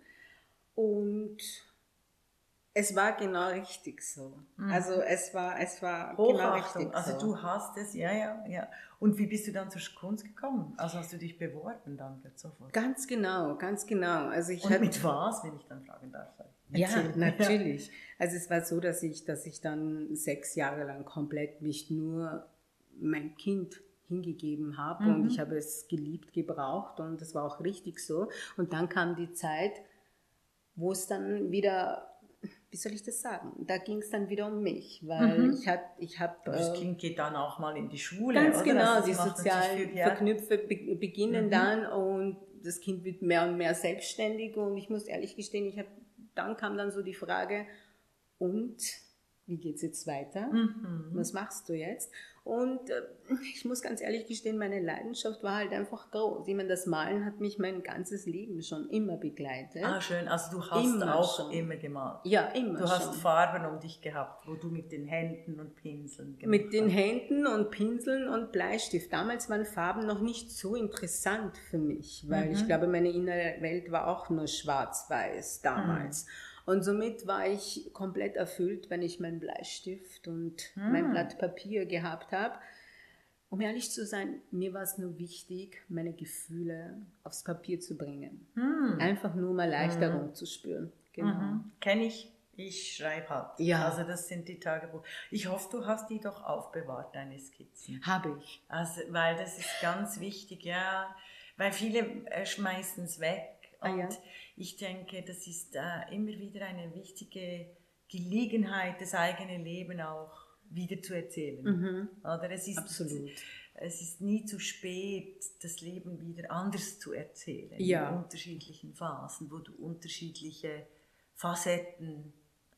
Und es war genau richtig so. Mhm. Also es war, es war genau richtig also so. Also du hast es, ja, ja, ja. Und wie bist du dann zur Kunst gekommen? Also hast du dich beworben dann sofort? Ganz genau, ganz genau. Also ich Und hatte, mit was, wenn ich dann fragen darf? Erzähl. [laughs] Ja, natürlich. Ja. Also es war so, dass ich, dass ich dann sechs Jahre lang komplett mich nur mein Kind hingegeben habe mhm. und ich habe es geliebt, gebraucht und das war auch richtig so. Und dann kam die Zeit, wo es dann wieder wie soll ich das sagen? Da ging es dann wieder um mich, weil mhm. ich habe, ich habe. Das Kind geht dann auch mal in die Schule. Ganz oder? genau, also die sozialen Verknüpfe beginnen mhm. dann und das Kind wird mehr und mehr selbstständig und ich muss ehrlich gestehen, ich habe, dann kam dann so die Frage, und wie geht es jetzt weiter? Mhm. Was machst du jetzt? Und äh, ich muss ganz ehrlich gestehen, meine Leidenschaft war halt einfach groß. Ich meine, das Malen hat mich mein ganzes Leben schon immer begleitet. Ah, schön. Also du hast immer auch schon. immer gemalt. Ja, immer Du hast schon. Farben um dich gehabt, wo du mit den Händen und Pinseln gemacht Mit den Händen und Pinseln und Bleistift. Damals waren Farben noch nicht so interessant für mich, weil mhm. ich glaube, meine innere Welt war auch nur schwarz-weiß damals. Mhm. Und somit war ich komplett erfüllt, wenn ich meinen Bleistift und hm. mein Blatt Papier gehabt habe. Um ehrlich zu sein, mir war es nur wichtig, meine Gefühle aufs Papier zu bringen. Hm. Einfach nur mal Erleichterung hm. zu spüren. Genau. Mhm. Kenne ich. Ich schreibe halt. Ja. Also das sind die Tagebuch. Ich hoffe, du hast die doch aufbewahrt, deine Skizzen. Habe ich. Also, weil das ist ganz wichtig, ja. Weil viele äh, schmeißen es weg und ah, ja. ich denke, das ist äh, immer wieder eine wichtige Gelegenheit, das eigene Leben auch wieder zu erzählen. Mhm. Oder es ist, Absolut. Es ist nie zu spät, das Leben wieder anders zu erzählen. Ja. In unterschiedlichen Phasen, wo du unterschiedliche Facetten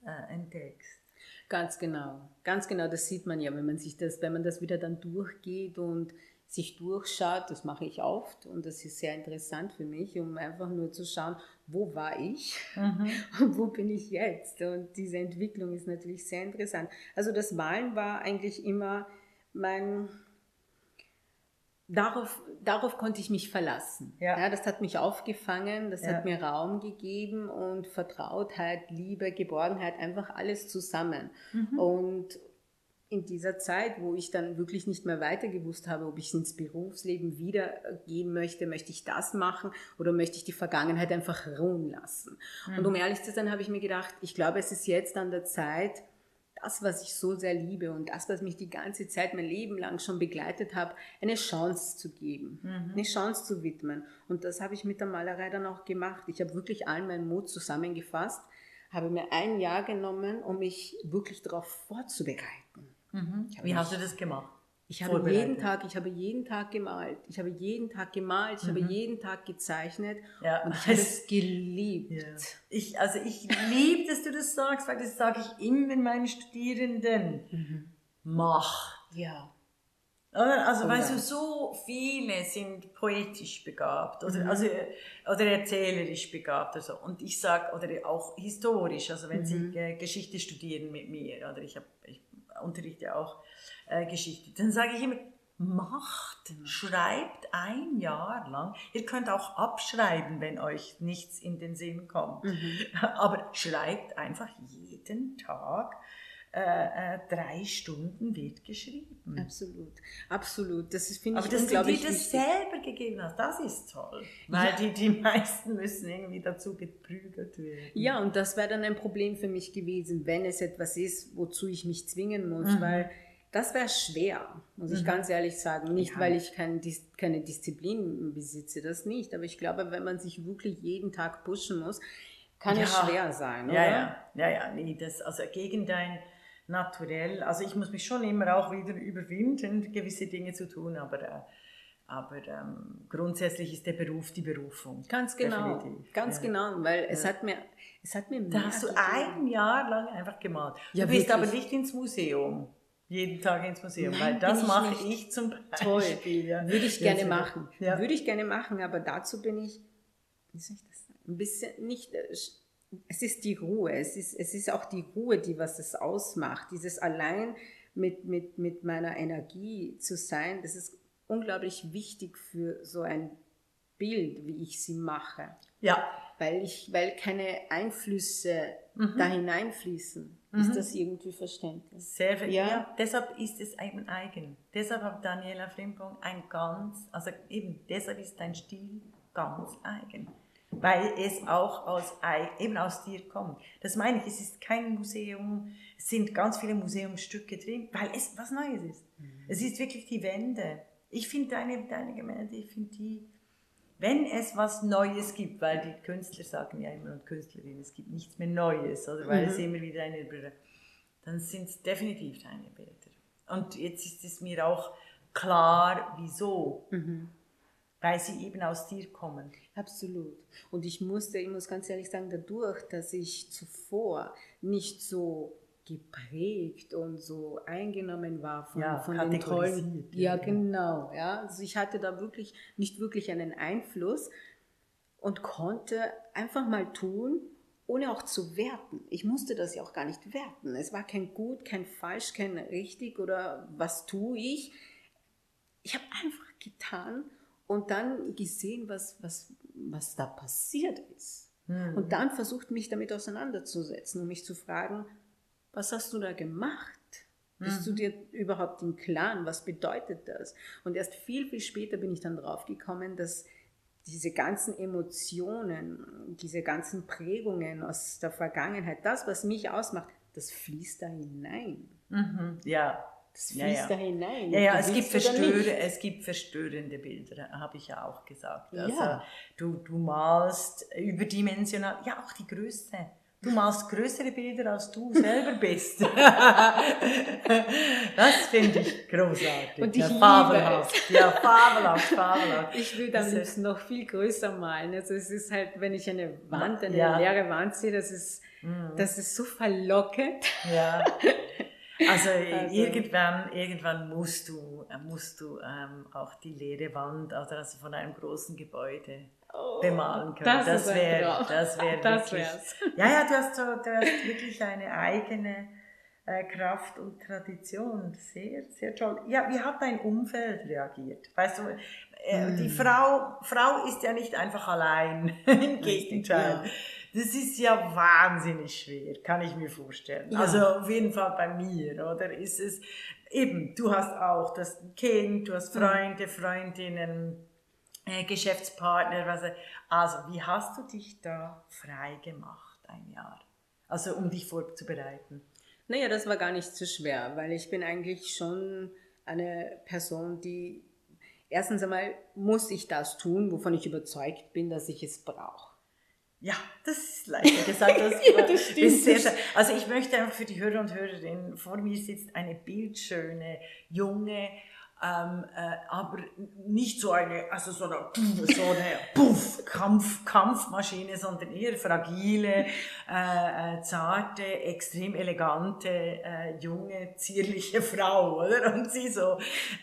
äh, entdeckst. Ganz genau, ganz genau, das sieht man ja, wenn man sich das, wenn man das wieder dann durchgeht und sich durchschaut, das mache ich oft und das ist sehr interessant für mich, um einfach nur zu schauen, wo war ich mhm. [laughs] und wo bin ich jetzt. Und diese Entwicklung ist natürlich sehr interessant. Also das Malen war eigentlich immer mein, darauf, darauf konnte ich mich verlassen. Ja. ja das hat mich aufgefangen, das ja. hat mir Raum gegeben und Vertrautheit, Liebe, Geborgenheit, einfach alles zusammen. Mhm. Und in dieser Zeit, wo ich dann wirklich nicht mehr weiter gewusst habe, ob ich ins Berufsleben wieder gehen möchte, möchte ich das machen oder möchte ich die Vergangenheit einfach ruhen lassen. Mhm. Und um ehrlich zu sein, habe ich mir gedacht, ich glaube, es ist jetzt an der Zeit, das, was ich so sehr liebe und das, was mich die ganze Zeit mein Leben lang schon begleitet hat, eine Chance zu geben, mhm. eine Chance zu widmen. Und das habe ich mit der Malerei dann auch gemacht. Ich habe wirklich allen meinen Mut zusammengefasst, habe mir ein Jahr genommen, um mich wirklich darauf vorzubereiten. Mhm. Wie hast du das gemacht? Ich habe jeden Tag, ich habe jeden Tag gemalt. Ich habe jeden Tag gemalt, ich mhm. habe jeden Tag gezeichnet ja. und [laughs] ich habe es geliebt. Ja. Ich, also ich liebe, dass du das sagst, weil das sage ich immer meinen Studierenden. Mhm. Mach. Ja. Also, weißt du, so viele sind poetisch begabt oder, mhm. also, oder erzählerisch begabt. Also, und ich sage, oder auch historisch, also wenn mhm. sie Geschichte studieren mit mir, oder ich, hab, ich unterrichte auch äh, Geschichte, dann sage ich immer, macht, schreibt ein Jahr lang. Ihr könnt auch abschreiben, wenn euch nichts in den Sinn kommt. Mhm. Aber schreibt einfach jeden Tag. Äh, äh, drei Stunden wird geschrieben. Absolut, absolut. Das finde ich Aber dass du dir das selber gegeben hast, das ist toll. Weil ja. die, die meisten müssen irgendwie dazu geprügelt werden. Ja, und das wäre dann ein Problem für mich gewesen, wenn es etwas ist, wozu ich mich zwingen muss, mhm. weil das wäre schwer, muss mhm. ich ganz ehrlich sagen. Nicht, ja. weil ich kein, keine Disziplin besitze, das nicht. Aber ich glaube, wenn man sich wirklich jeden Tag pushen muss, kann ja. es schwer sein, oder? Ja, ja, ja, ja, nee, das, also gegen dein Naturell, also ich muss mich schon immer auch wieder überwinden, gewisse Dinge zu tun, aber, äh, aber ähm, grundsätzlich ist der Beruf die Berufung. Ganz genau, Definitiv. ganz ja. genau, weil es hat mir, es hat mir Da hast du ein Jahr lang einfach gemalt. Ja, du bist wirklich? aber nicht ins Museum jeden Tag ins Museum, Nein, weil das mache ich zum Beispiel. Toll. Ja. Würde ich gerne machen. Ja. Würde ich gerne machen, aber dazu bin ich, wie soll ich das sagen, ein bisschen nicht, äh, es ist die Ruhe, es ist, es ist auch die Ruhe, die was es ausmacht. Dieses allein mit, mit, mit meiner Energie zu sein, das ist unglaublich wichtig für so ein Bild, wie ich sie mache. Ja. Weil, ich, weil keine Einflüsse mhm. da hineinfließen. Mhm. Ist das irgendwie verständlich? Sehr viel. Ja. ja. deshalb ist es eben eigen. Deshalb hat Daniela Frimpong ein ganz, also eben deshalb ist dein Stil ganz eigen. Weil es auch aus, eben aus dir kommt. Das meine ich, es ist kein Museum, es sind ganz viele Museumsstücke drin, weil es was Neues ist. Mhm. Es ist wirklich die Wände. Ich finde deine, deine Gemälde, ich finde die wenn es was Neues gibt, weil die Künstler sagen ja immer und Künstlerinnen, es gibt nichts mehr Neues, oder weil mhm. es immer wieder eine Bilder, dann sind es definitiv deine Bilder. Und jetzt ist es mir auch klar, wieso. Mhm. Weil sie eben aus dir kommen. Absolut. Und ich musste, ich muss ganz ehrlich sagen, dadurch, dass ich zuvor nicht so geprägt und so eingenommen war von, ja, von den tollen. Ja, genau. Ja. Also ich hatte da wirklich nicht wirklich einen Einfluss und konnte einfach mal tun, ohne auch zu werten. Ich musste das ja auch gar nicht werten. Es war kein gut, kein falsch, kein richtig oder was tue ich. Ich habe einfach getan und dann gesehen, was, was, was da passiert ist. Mhm. Und dann versucht, mich damit auseinanderzusetzen und mich zu fragen, was hast du da gemacht? Bist du mhm. dir überhaupt im Klaren, was bedeutet das? Und erst viel, viel später bin ich dann drauf gekommen, dass diese ganzen Emotionen, diese ganzen Prägungen aus der Vergangenheit, das, was mich ausmacht, das fließt da hinein. Mhm, ja. Das fließt ja, ja. da hinein. Ja, ja, es gibt, verstöre, es gibt verstörende Bilder, habe ich ja auch gesagt. Also ja. du, du malst überdimensional, ja auch die Größe. Du malst größere Bilder, als du [laughs] selber bist. [laughs] das finde ich großartig. Und ich ja, fabelhaft. Ja, fabelhaft, fabelhaft. [laughs] Ich will am liebsten noch viel größer malen. Also es ist halt, wenn ich eine Wand, eine ja. leere Wand sehe, das ist, mhm. das ist so verlockend. Ja. Also, [laughs] also, irgendwann, irgendwann musst du, musst du ähm, auch die leere Wand, also, von einem großen Gebäude oh, bemalen können. Das, das wäre, das wäre das wirklich. Wär's. Ja, ja, du hast, so, du hast wirklich eine eigene äh, Kraft und Tradition. Sehr, sehr toll. Ja, wie hat dein Umfeld reagiert? Weißt du, äh, mm. die Frau, Frau ist ja nicht einfach allein. [laughs] Im Gegenteil. Ja. Das ist ja wahnsinnig schwer, kann ich mir vorstellen. Ja. Also auf jeden Fall bei mir, oder? Ist es eben, du hast auch das Kind, du hast Freunde, Freundinnen, äh, Geschäftspartner. Also, also, wie hast du dich da frei gemacht, ein Jahr? Also, um dich vorzubereiten. Naja, das war gar nicht so schwer, weil ich bin eigentlich schon eine Person, die erstens einmal muss ich das tun, wovon ich überzeugt bin, dass ich es brauche. Ja, das ist leichter gesagt. [laughs] Das, ja, das stimmt. Sehr, also ich möchte einfach für die Hörer und Hörerinnen, vor mir sitzt eine bildschöne, junge, ähm, äh, aber nicht so eine, also so eine, [laughs] so eine Puff, Kampf, Kampfmaschine, sondern eher fragile, äh, äh, zarte, extrem elegante, äh, junge, zierliche [laughs] Frau, oder? Und sie so,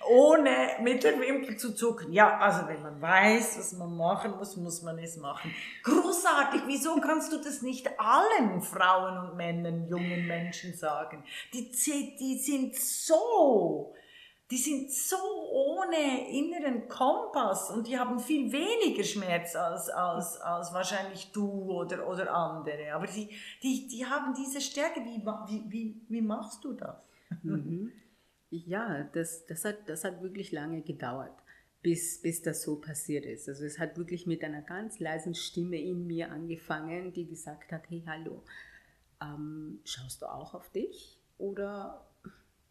ohne mit der Wimper zu zucken. Ja, also wenn man weiß, was man machen muss, muss man es machen. Großartig, wieso kannst du das nicht allen Frauen und Männern, jungen Menschen sagen? Die, die sind so die sind so ohne inneren Kompass und die haben viel weniger Schmerz als, als, als wahrscheinlich du oder, oder andere. Aber die, die, die haben diese Stärke. Wie, wie, wie, wie machst du das? Mhm. Ja, das, das, hat, das hat wirklich lange gedauert, bis, bis das so passiert ist. Also es hat wirklich mit einer ganz leisen Stimme in mir angefangen, die gesagt hat, hey, hallo, ähm, schaust du auch auf dich? Oder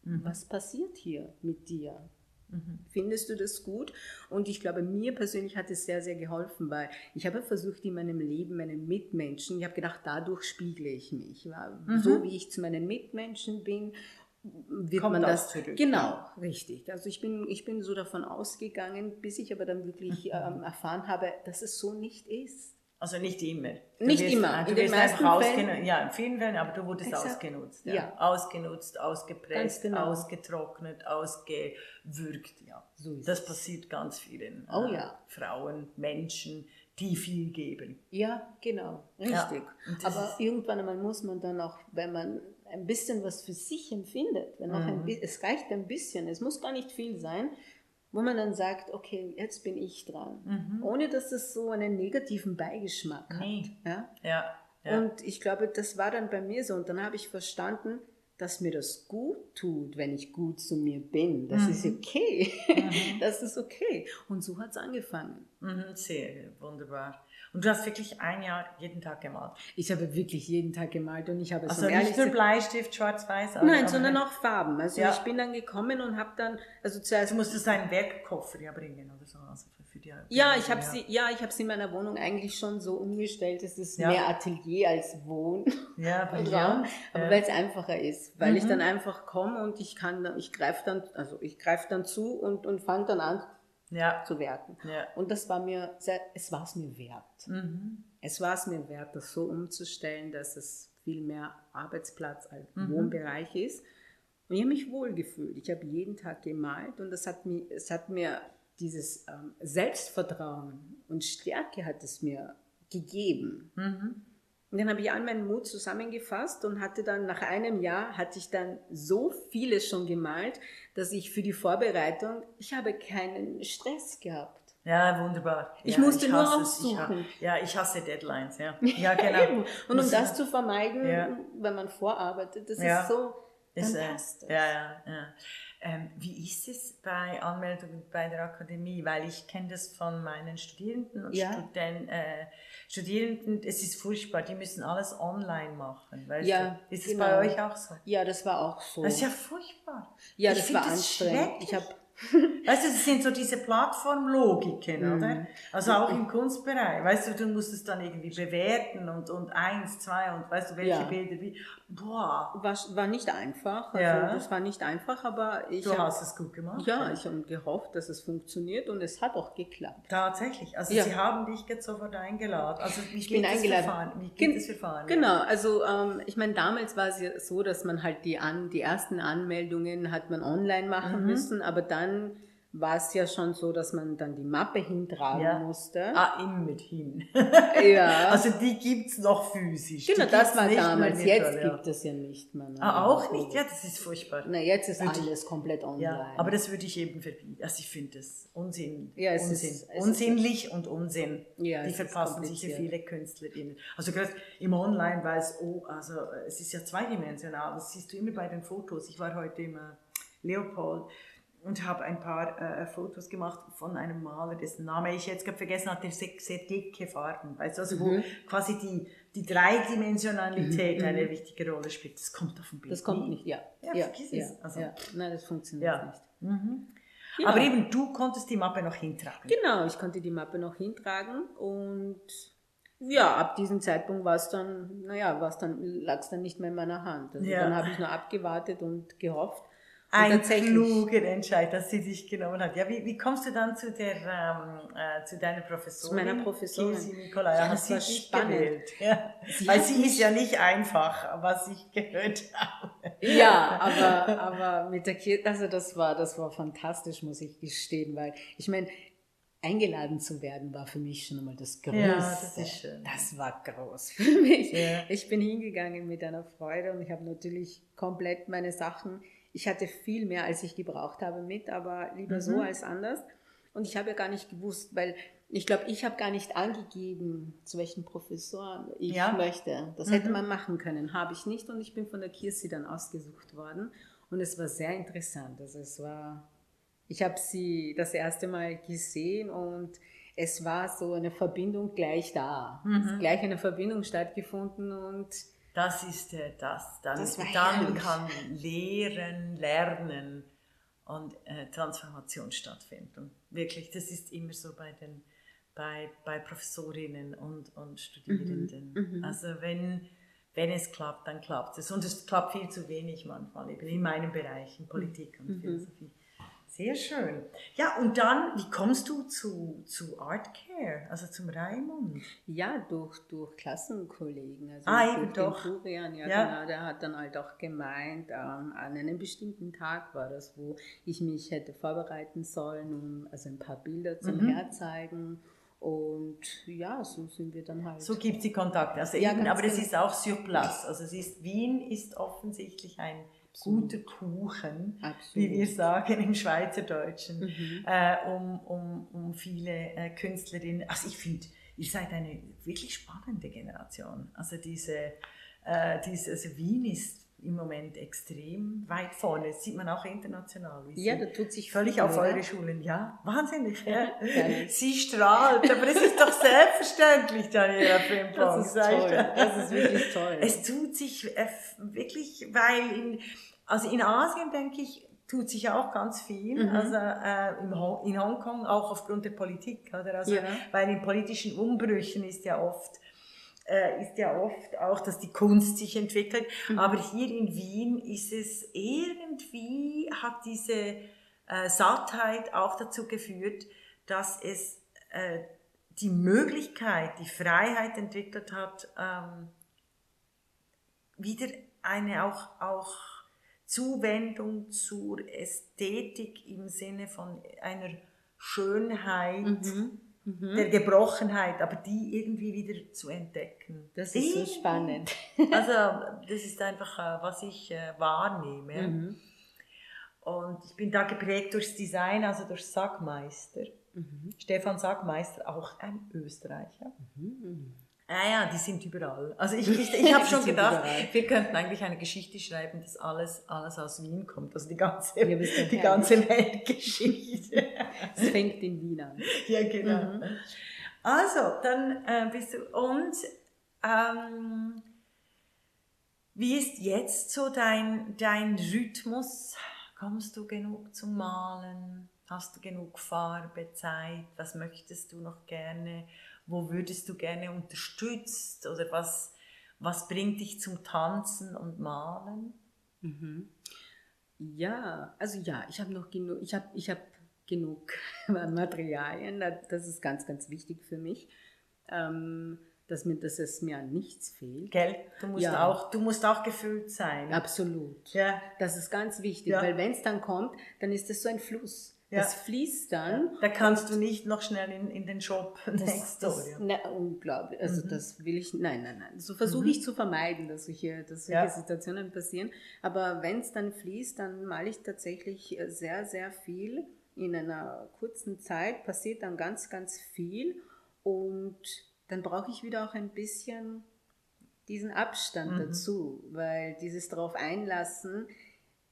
Mhm. Was passiert hier mit dir? Mhm. Findest du das gut? Und ich glaube, mir persönlich hat es sehr, sehr geholfen, weil ich habe versucht, in meinem Leben meinen Mitmenschen, ich habe gedacht, dadurch spiegle ich mich. Mhm. So wie ich zu meinen Mitmenschen bin, wird Kommt man das zurück. Genau, richtig. Also ich bin, ich bin so davon ausgegangen, bis ich aber dann wirklich [laughs] ähm, erfahren habe, dass es so nicht ist. Also nicht immer. Du nicht wirst, immer. Du wirst einfach ausgenutzt. Ja, in vielen Fällen, aber du wurdest Exakt. ausgenutzt. Ja. ja. Ausgenutzt, ausgepresst, genau. ausgetrocknet, ausgewürgt. Ja. So das es. passiert ganz vielen oh, äh, ja. Frauen, Menschen, die viel geben. Ja, genau. Richtig. Ja. Aber irgendwann einmal muss man dann auch, wenn man ein bisschen was für sich empfindet, wenn auch mhm. ein, es reicht ein bisschen, es muss gar nicht viel sein, wo man dann sagt, okay, jetzt bin ich dran. Mhm. Ohne dass es so einen negativen Beigeschmack nee. hat. Ja? Ja, ja? Und ich glaube, das war dann bei mir so. Und dann habe ich verstanden, dass mir das gut tut, wenn ich gut zu mir bin. Das mhm. ist okay. Mhm. [laughs] Das ist okay. Und so hat es angefangen. Mhm, sehr wunderbar. Und du hast wirklich ein Jahr jeden Tag gemalt? Ich habe wirklich jeden Tag gemalt und ich habe also nicht nur Bleistift, Schwarz-Weiß? Nein, sondern auch Farben. Also ja. ich bin dann gekommen und habe dann, also zuerst... Du musstest einen Werkkoffer ja bringen oder so. Also für die Ja, ich habe sie, ja, ich habe sie in meiner Wohnung eigentlich schon so umgestellt. Es ist ja. mehr Atelier als Wohn. [laughs] Ja, Raum, ja. aber weil es einfacher ist, weil mhm. ich dann einfach komme und ich kann, ich greife dann, also ich greife dann zu und und fange dann an ja. zu werken. Ja. Und das war mir, sehr, es war es mir wert. Mhm. Es war es mir wert, das so umzustellen, dass es viel mehr Arbeitsplatz als mhm. Wohnbereich ist. Und ich habe mich wohl gefühlt. Ich habe jeden Tag gemalt und das hat mir, es hat mir dieses ähm, Selbstvertrauen und Stärke hat es mir gegeben. Mhm. Und dann habe ich all meinen Mut zusammengefasst und hatte dann nach einem Jahr hatte ich dann so vieles schon gemalt, dass ich für die Vorbereitung, ich habe keinen Stress gehabt. Ja, wunderbar. Ich ja, musste ich nur aussuchen. Ich, ja, ich hasse Deadlines, ja. [laughs] Ja, genau. und um das zu vermeiden, ja. wenn man vorarbeitet, das ist so, ist, dann passt äh, Ja, ja, ja. Ähm, wie ist es bei Anmeldungen bei der Akademie? Weil ich kenne das von meinen Studierenden und ja. Studen, äh, Studierenden. Es ist furchtbar, die müssen alles online machen. Weißt ja, du? Ist es genau. bei euch auch so? Ja, das war auch so. Das ist ja furchtbar. Ja, das war anstrengend. Ich habe Weißt du, das sind so diese Plattformlogiken, mhm. oder? Also auch im Kunstbereich. Weißt du, du musst es dann irgendwie bewerten und, und eins, zwei und weißt du, welche ja. Bilder wie. Boah. War, war nicht einfach. Also ja. Das war nicht einfach, aber ich. Du hab, hast es gut gemacht. Ja, ich habe gehofft, dass es funktioniert und es hat auch geklappt. Tatsächlich. Also ja. sie haben dich jetzt sofort eingeladen. Also wie ich bin eingeladen. Wie geht das Verfahren? Genau, also ähm, ich meine, damals war es ja so, dass man halt die, an, die ersten Anmeldungen hat man online machen mhm. müssen, aber dann war es ja schon so, dass man dann die Mappe hintragen ja. musste. Ah, im mit hin. ja. [laughs] Also die gibt's noch physisch. Genau, das war damals. Jetzt ja. gibt es ja nicht mehr. Ah, auch nicht? Ja, das ist furchtbar. Na, jetzt ist würde alles ich, komplett online. Ja, aber das würde ich eben verbieten. Also ich finde das Unsinn. Ja, es Unsinn. Ist, es Unsinnlich ist, und Unsinn. Ja, die verpassen sich so viele KünstlerInnen. Also gerade im Online weiß, oh, also es ist ja zweidimensional. Das siehst du immer bei den Fotos. Ich war heute im Leopold und habe ein paar äh, Fotos gemacht von einem Maler, dessen Name ich jetzt gerade vergessen habe, der sehr, sehr dicke Farben, weißt du, also wo mhm. quasi die, die Dreidimensionalität mhm. eine wichtige Rolle spielt. Das kommt auf dem Bild. Das kommt nicht, ja. Ja, ja vergiss ja, es. Also, ja. Nein, das funktioniert ja. nicht. Mhm. Ja. Aber eben, du konntest die Mappe noch hintragen. Genau, ich konnte die Mappe noch hintragen und ja, ab diesem Zeitpunkt war es dann, naja, dann, lag es dann nicht mehr in meiner Hand. Also ja. dann habe ich nur abgewartet und gehofft, ein kluger Entscheid, dass sie dich genommen hat. Ja, wie, wie kommst du dann zu der ähm, äh, zu deiner Professorin? Zu meiner Professorin. Kirsi Nikolai. Ja, das war spannend. Ja. Weil sie ist ja nicht einfach, was ich gehört habe. Ja, aber aber mit der Kirsi, also das war das war fantastisch, muss ich gestehen, weil ich meine eingeladen zu werden war für mich schon einmal das Größte. Ja, das ist schön. Das war groß [laughs] für mich. Ja. Ich bin hingegangen mit einer Freude und ich habe natürlich komplett meine Sachen ich hatte viel mehr, als ich gebraucht habe mit, aber lieber mhm. so als anders. Und ich habe ja gar nicht gewusst, weil ich glaube, ich habe gar nicht angegeben, zu welchen Professoren ich ja. möchte. Das mhm. hätte man machen können, habe ich nicht. Und ich bin von der Kirsi dann ausgesucht worden. Und es war sehr interessant. Also es war, ich habe sie das erste Mal gesehen und es war so eine Verbindung gleich da. Mhm. Gleich eine Verbindung stattgefunden und das ist äh, das. Dann, das dann kann Lehren, Lernen und äh, Transformation stattfinden. wirklich, das ist immer so bei den bei, bei Professorinnen und, und Studierenden. Mhm, mhm. also wenn, wenn es klappt, dann klappt es. Und es klappt viel zu wenig manchmal, eben in meinem Bereich, in Politik und mhm. Philosophie. Sehr schön. Ja, und dann, wie kommst du zu, zu Art Care, also zum Raimund? Ja, durch, durch Klassenkollegen. Also ah, eben doch. Florian, ja, ja, genau, der hat dann halt auch gemeint, ähm, an einem bestimmten Tag war das, wo ich mich hätte vorbereiten sollen, um also ein paar Bilder zum mhm. Herzeigen. Und ja, so sind wir dann halt. So gibt es die Kontakte. Also ja, eben, aber es genau. ist auch sur place. Also es ist, Wien ist offensichtlich ein guter Kuchen, Absolut. wie wir sagen im Schweizerdeutschen, mhm. äh, um, um, um viele äh, Künstlerinnen. Also ich finde, ihr seid eine wirklich spannende Generation. Also diese, äh, diese also Wien ist im Moment extrem weit vorne. Das sieht man auch international. ja, da tut sich völlig viel, auf oder? eure Schulen. Ja, wahnsinnig. Ja. [laughs] Sie strahlt, aber es ist doch selbstverständlich, Daniela Frimpong. Das ist toll. Das ist wirklich toll. Es tut sich äh, wirklich, weil in, also in Asien denke ich, tut sich auch ganz viel, mhm. also äh, in Hongkong auch aufgrund der Politik, oder? Also, ja. weil in politischen Umbrüchen ist ja oft äh, ist ja oft auch, dass die Kunst sich entwickelt, mhm. aber hier in Wien ist es irgendwie hat diese äh, Sattheit auch dazu geführt, dass es äh, die Möglichkeit, die Freiheit entwickelt hat, ähm, wieder eine auch, auch Zuwendung zur Ästhetik im Sinne von einer Schönheit, mhm. Mhm. der Gebrochenheit, aber die irgendwie wieder zu entdecken. Das ist so spannend. [laughs] also das ist einfach, äh, was ich äh, wahrnehme. Mhm. Und ich bin da geprägt durchs Design, also durch Sackmeister. Mhm. Stefan Sackmeister, auch ein Österreicher. Mhm. Ah ja, die sind überall. Also ich, ich, [laughs] ich habe schon gedacht, wir könnten eigentlich eine Geschichte schreiben, dass alles, alles aus Wien kommt. Also die ganze, ja, die ganze Weltgeschichte. [laughs] Es fängt in Wien an. Ja, genau. Mhm. Also, dann äh, bist du, und ähm, wie ist jetzt so dein, dein Rhythmus? Kommst du genug zum Malen? Hast du genug Farbe, Zeit? Was möchtest du noch gerne? Wo würdest du gerne unterstützt oder was, was bringt dich zum Tanzen und Malen? Mhm. Ja, also ja, ich habe noch genug, ich habe ich hab genug [laughs] Materialien, das ist ganz, ganz wichtig für mich. Ähm, dass, mir, dass es mir an nichts fehlt. Gell? Du musst, ja. auch, du musst auch gefüllt sein. Absolut. Ja. Das ist ganz wichtig, ja. weil wenn es dann kommt, dann ist es so ein Fluss. Ja. Das fließt dann. Da kannst du nicht noch schnell in, in den Shop das, das, ne, Unglaublich. Also mhm. das will ich, nein, nein, nein. So versuche mhm. ich zu vermeiden, dass solche, dass solche ja. Situationen passieren. Aber wenn es dann fließt, dann male ich tatsächlich äh, sehr, sehr viel. In einer kurzen Zeit passiert dann ganz, ganz viel. Und dann brauche ich wieder auch ein bisschen diesen Abstand mhm. dazu, weil dieses darauf einlassen,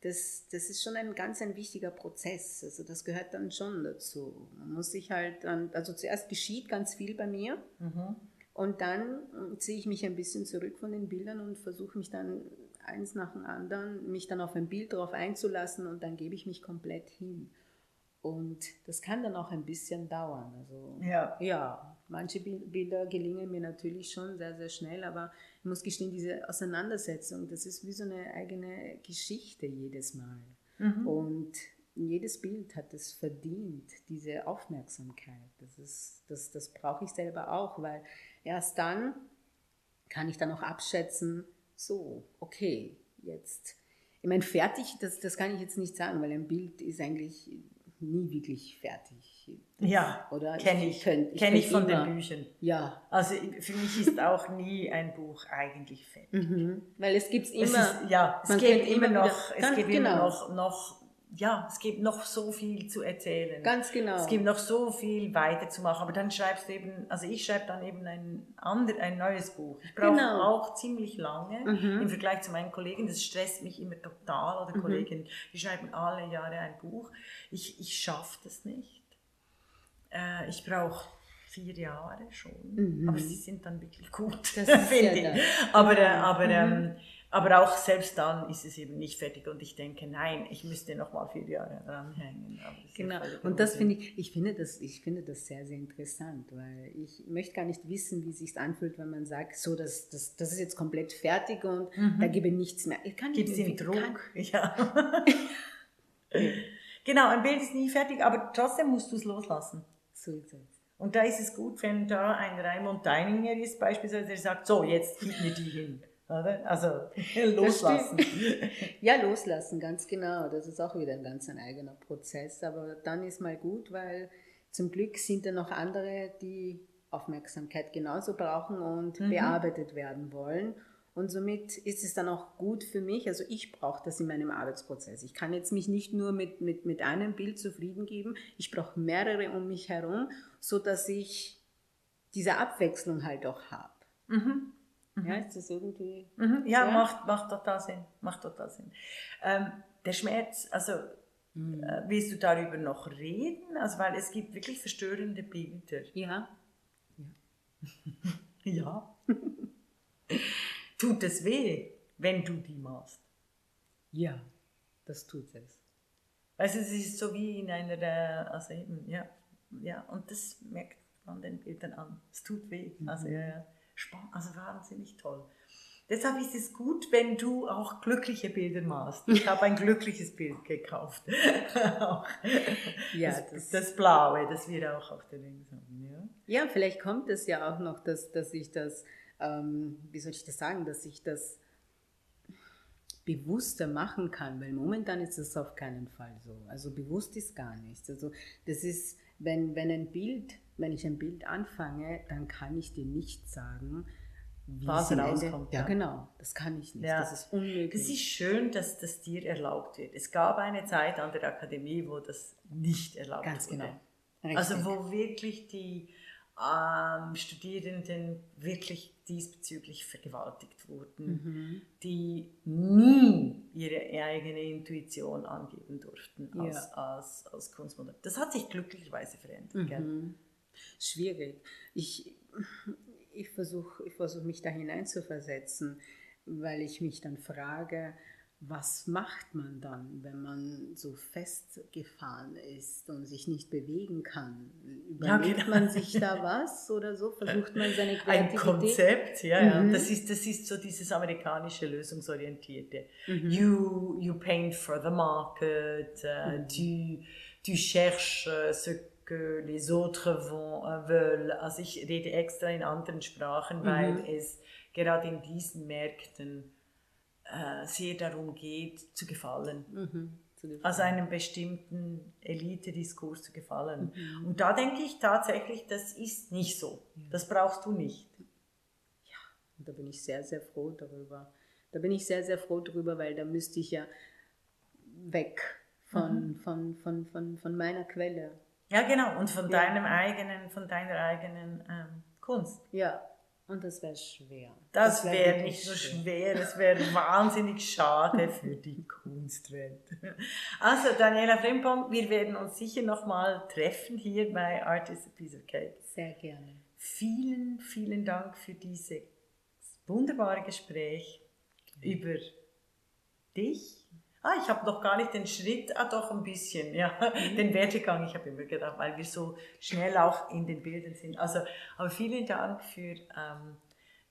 das, das ist schon ein ganz ein wichtiger Prozess. Also das gehört dann schon dazu. Man muss sich halt dann, also zuerst geschieht ganz viel bei mir mhm. und dann äh, ziehe ich mich ein bisschen zurück von den Bildern und versuche mich dann eins nach dem anderen, mich dann auf ein Bild darauf einzulassen und dann gebe ich mich komplett hin. Und das kann dann auch ein bisschen dauern. Also, ja. ja, manche Bilder gelingen mir natürlich schon sehr, sehr schnell, aber ich muss gestehen, diese Auseinandersetzung, das ist wie so eine eigene Geschichte jedes Mal. Mhm. Und jedes Bild hat es verdient, diese Aufmerksamkeit. Das, ist, das, das brauche ich selber auch, weil erst dann kann ich dann auch abschätzen, so, okay, jetzt. Ich meine, fertig, das, das kann ich jetzt nicht sagen, weil ein Bild ist eigentlich nie wirklich fertig. Ja, oder kenne ich, ich, kenn ich von immer. den Büchern. Ja. Also für mich ist auch nie ein Buch eigentlich fertig. Mhm. Weil es gibt immer. Es ist, ja, es gibt immer noch, es gibt genau. immer noch, noch ja, es gibt noch so viel zu erzählen. Ganz genau. Es gibt noch so viel weiterzumachen. Aber dann schreibst du eben, also ich schreibe dann eben ein, ander, ein neues Buch. Ich brauche genau. auch ziemlich lange mhm. im Vergleich zu meinen Kollegen. Das stresst mich immer total. Oder mhm. Kollegen, die schreiben alle Jahre ein Buch. Ich, ich schaffe das nicht. Äh, ich brauche vier Jahre schon. Mhm. Aber sie sind dann wirklich gut, [laughs] finde ich. Aber, äh, aber mhm. ähm, aber auch selbst dann ist es eben nicht fertig und ich denke, nein, ich müsste noch mal vier Jahre dranhängen. Genau. Und das finde ich, ich finde das, ich finde das sehr, sehr interessant, weil ich möchte gar nicht wissen, wie es sich anfühlt, wenn man sagt, so, das, das, das ist jetzt komplett fertig und mhm. da gebe ich nichts mehr. Gibt es den Druck? Kann, ja. [laughs] genau, ein Bild ist nie fertig, aber trotzdem musst du es loslassen. So ist es. Und da ist es gut, wenn da ein Raimund Deininger ist, beispielsweise, der sagt, so, jetzt gib mir die hin. Oder? Also [laughs] loslassen. ja, loslassen, ganz genau. Das ist auch wieder ein ganz ein eigener Prozess. Aber dann ist mal gut, weil zum Glück sind da noch andere, die Aufmerksamkeit genauso brauchen und mhm. bearbeitet werden wollen. Und somit ist es dann auch gut für mich. Also ich brauche das in meinem Arbeitsprozess. Ich kann jetzt mich nicht nur mit, mit, mit einem Bild zufrieden geben. Ich brauche mehrere um mich herum, so dass ich diese Abwechslung halt auch habe. Mhm. Ja, mhm. ist das irgendwie. Mhm. Ja, ja, Macht, macht total Sinn. Macht total Sinn. Ähm, der Schmerz, also mhm. äh, willst du darüber noch reden? Also, weil es gibt wirklich verstörende Bilder. Ja. Ja. [laughs] ja. [laughs] tut es weh, wenn du die machst? Ja, das tut es. Also es ist so wie in einer, also eben, ja, ja, und das merkt man den Bildern an. Es tut weh. Mhm. Also ja, ja, spannend, also wahnsinnig toll. Deshalb ist es gut, wenn du auch glückliche Bilder machst. Ich habe ein glückliches Bild gekauft. [laughs] ja, das, das, das, Blaue, das wir auch auf der Links haben. Ja? ja, vielleicht kommt es ja auch noch, dass, dass ich das, ähm, wie soll ich das sagen, dass ich das bewusster machen kann, weil momentan ist es auf keinen Fall so. Also bewusst ist gar nichts. Also das ist, wenn, wenn ein Bild, wenn ich ein Bild anfange, dann kann ich dir nicht sagen, wie was rauskommt. Ja, ja, genau. Das kann ich nicht. Ja. Das ist unmöglich. Das ist schön, dass das dir erlaubt wird. Es gab eine Zeit an der Akademie, wo das nicht erlaubt Ganz wurde. Ganz genau. Richtig. Also wo wirklich die ähm, Studierenden wirklich diesbezüglich vergewaltigt wurden, mhm. die nie ihre eigene Intuition angeben durften als, ja. als, als Kunstmodell. Das hat sich glücklicherweise verändert. Mhm. Schwierig. Ich, ich versuche ich versuch mich da hineinzuversetzen, weil ich mich dann frage, was macht man dann, wenn man so festgefahren ist und sich nicht bewegen kann? Überlegt ja, genau. man sich da was oder so? Versucht man seine Kreativität? Ein Konzept, ja, ja. Mhm. Das, ist, das ist so dieses amerikanische lösungsorientierte. Mhm. You, you paint for the market, uh, mhm. du, du cherches ce que les autres vont, uh, veulent. Also ich rede extra in anderen Sprachen, weil mhm. es gerade in diesen Märkten äh, sehr darum geht, zu gefallen. Mhm, zu gefallen. Also einem bestimmten Elite-Diskurs zu gefallen. Mhm. Und da denke ich tatsächlich, das ist nicht so. Das brauchst du nicht. Ja, da bin ich sehr, sehr froh darüber. Da bin ich sehr, sehr froh darüber, weil da müsste ich ja weg von, mhm. von, von, von, von meiner Quelle. Ja, genau. Und von ja. deinem eigenen, von deiner eigenen ähm, Kunst. Ja, und das wäre schwer. Das, das wäre wär nicht so schwer, es wäre [laughs] wahnsinnig schade für die [laughs] Kunstwelt. Also Daniela Frimpong, wir werden uns sicher nochmal treffen hier bei Art is a Piece of Cake. Sehr gerne. Vielen, vielen Dank für dieses wunderbare Gespräch über dich, ah, ich habe noch gar nicht den Schritt, ah doch ein bisschen, ja, mhm. den Werdegang, ich habe immer gedacht, weil wir so schnell auch in den Bildern sind. Also, aber vielen Dank für, ähm,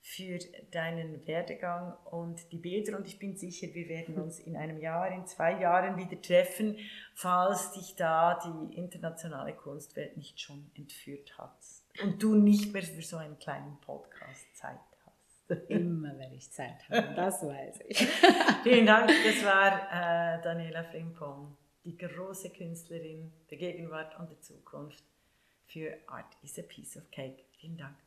für deinen Werdegang und die Bilder und ich bin sicher, wir werden [laughs] uns in einem Jahr, in zwei Jahren wieder treffen, falls dich da die internationale Kunstwelt nicht schon entführt hat und du nicht mehr für so einen kleinen Podcast Zeit Immer werde ich Zeit haben, das weiß ich. [laughs] Vielen Dank, das war äh, Daniela Frimpong, die große Künstlerin der Gegenwart und der Zukunft für Art is a Piece of Cake. Vielen Dank.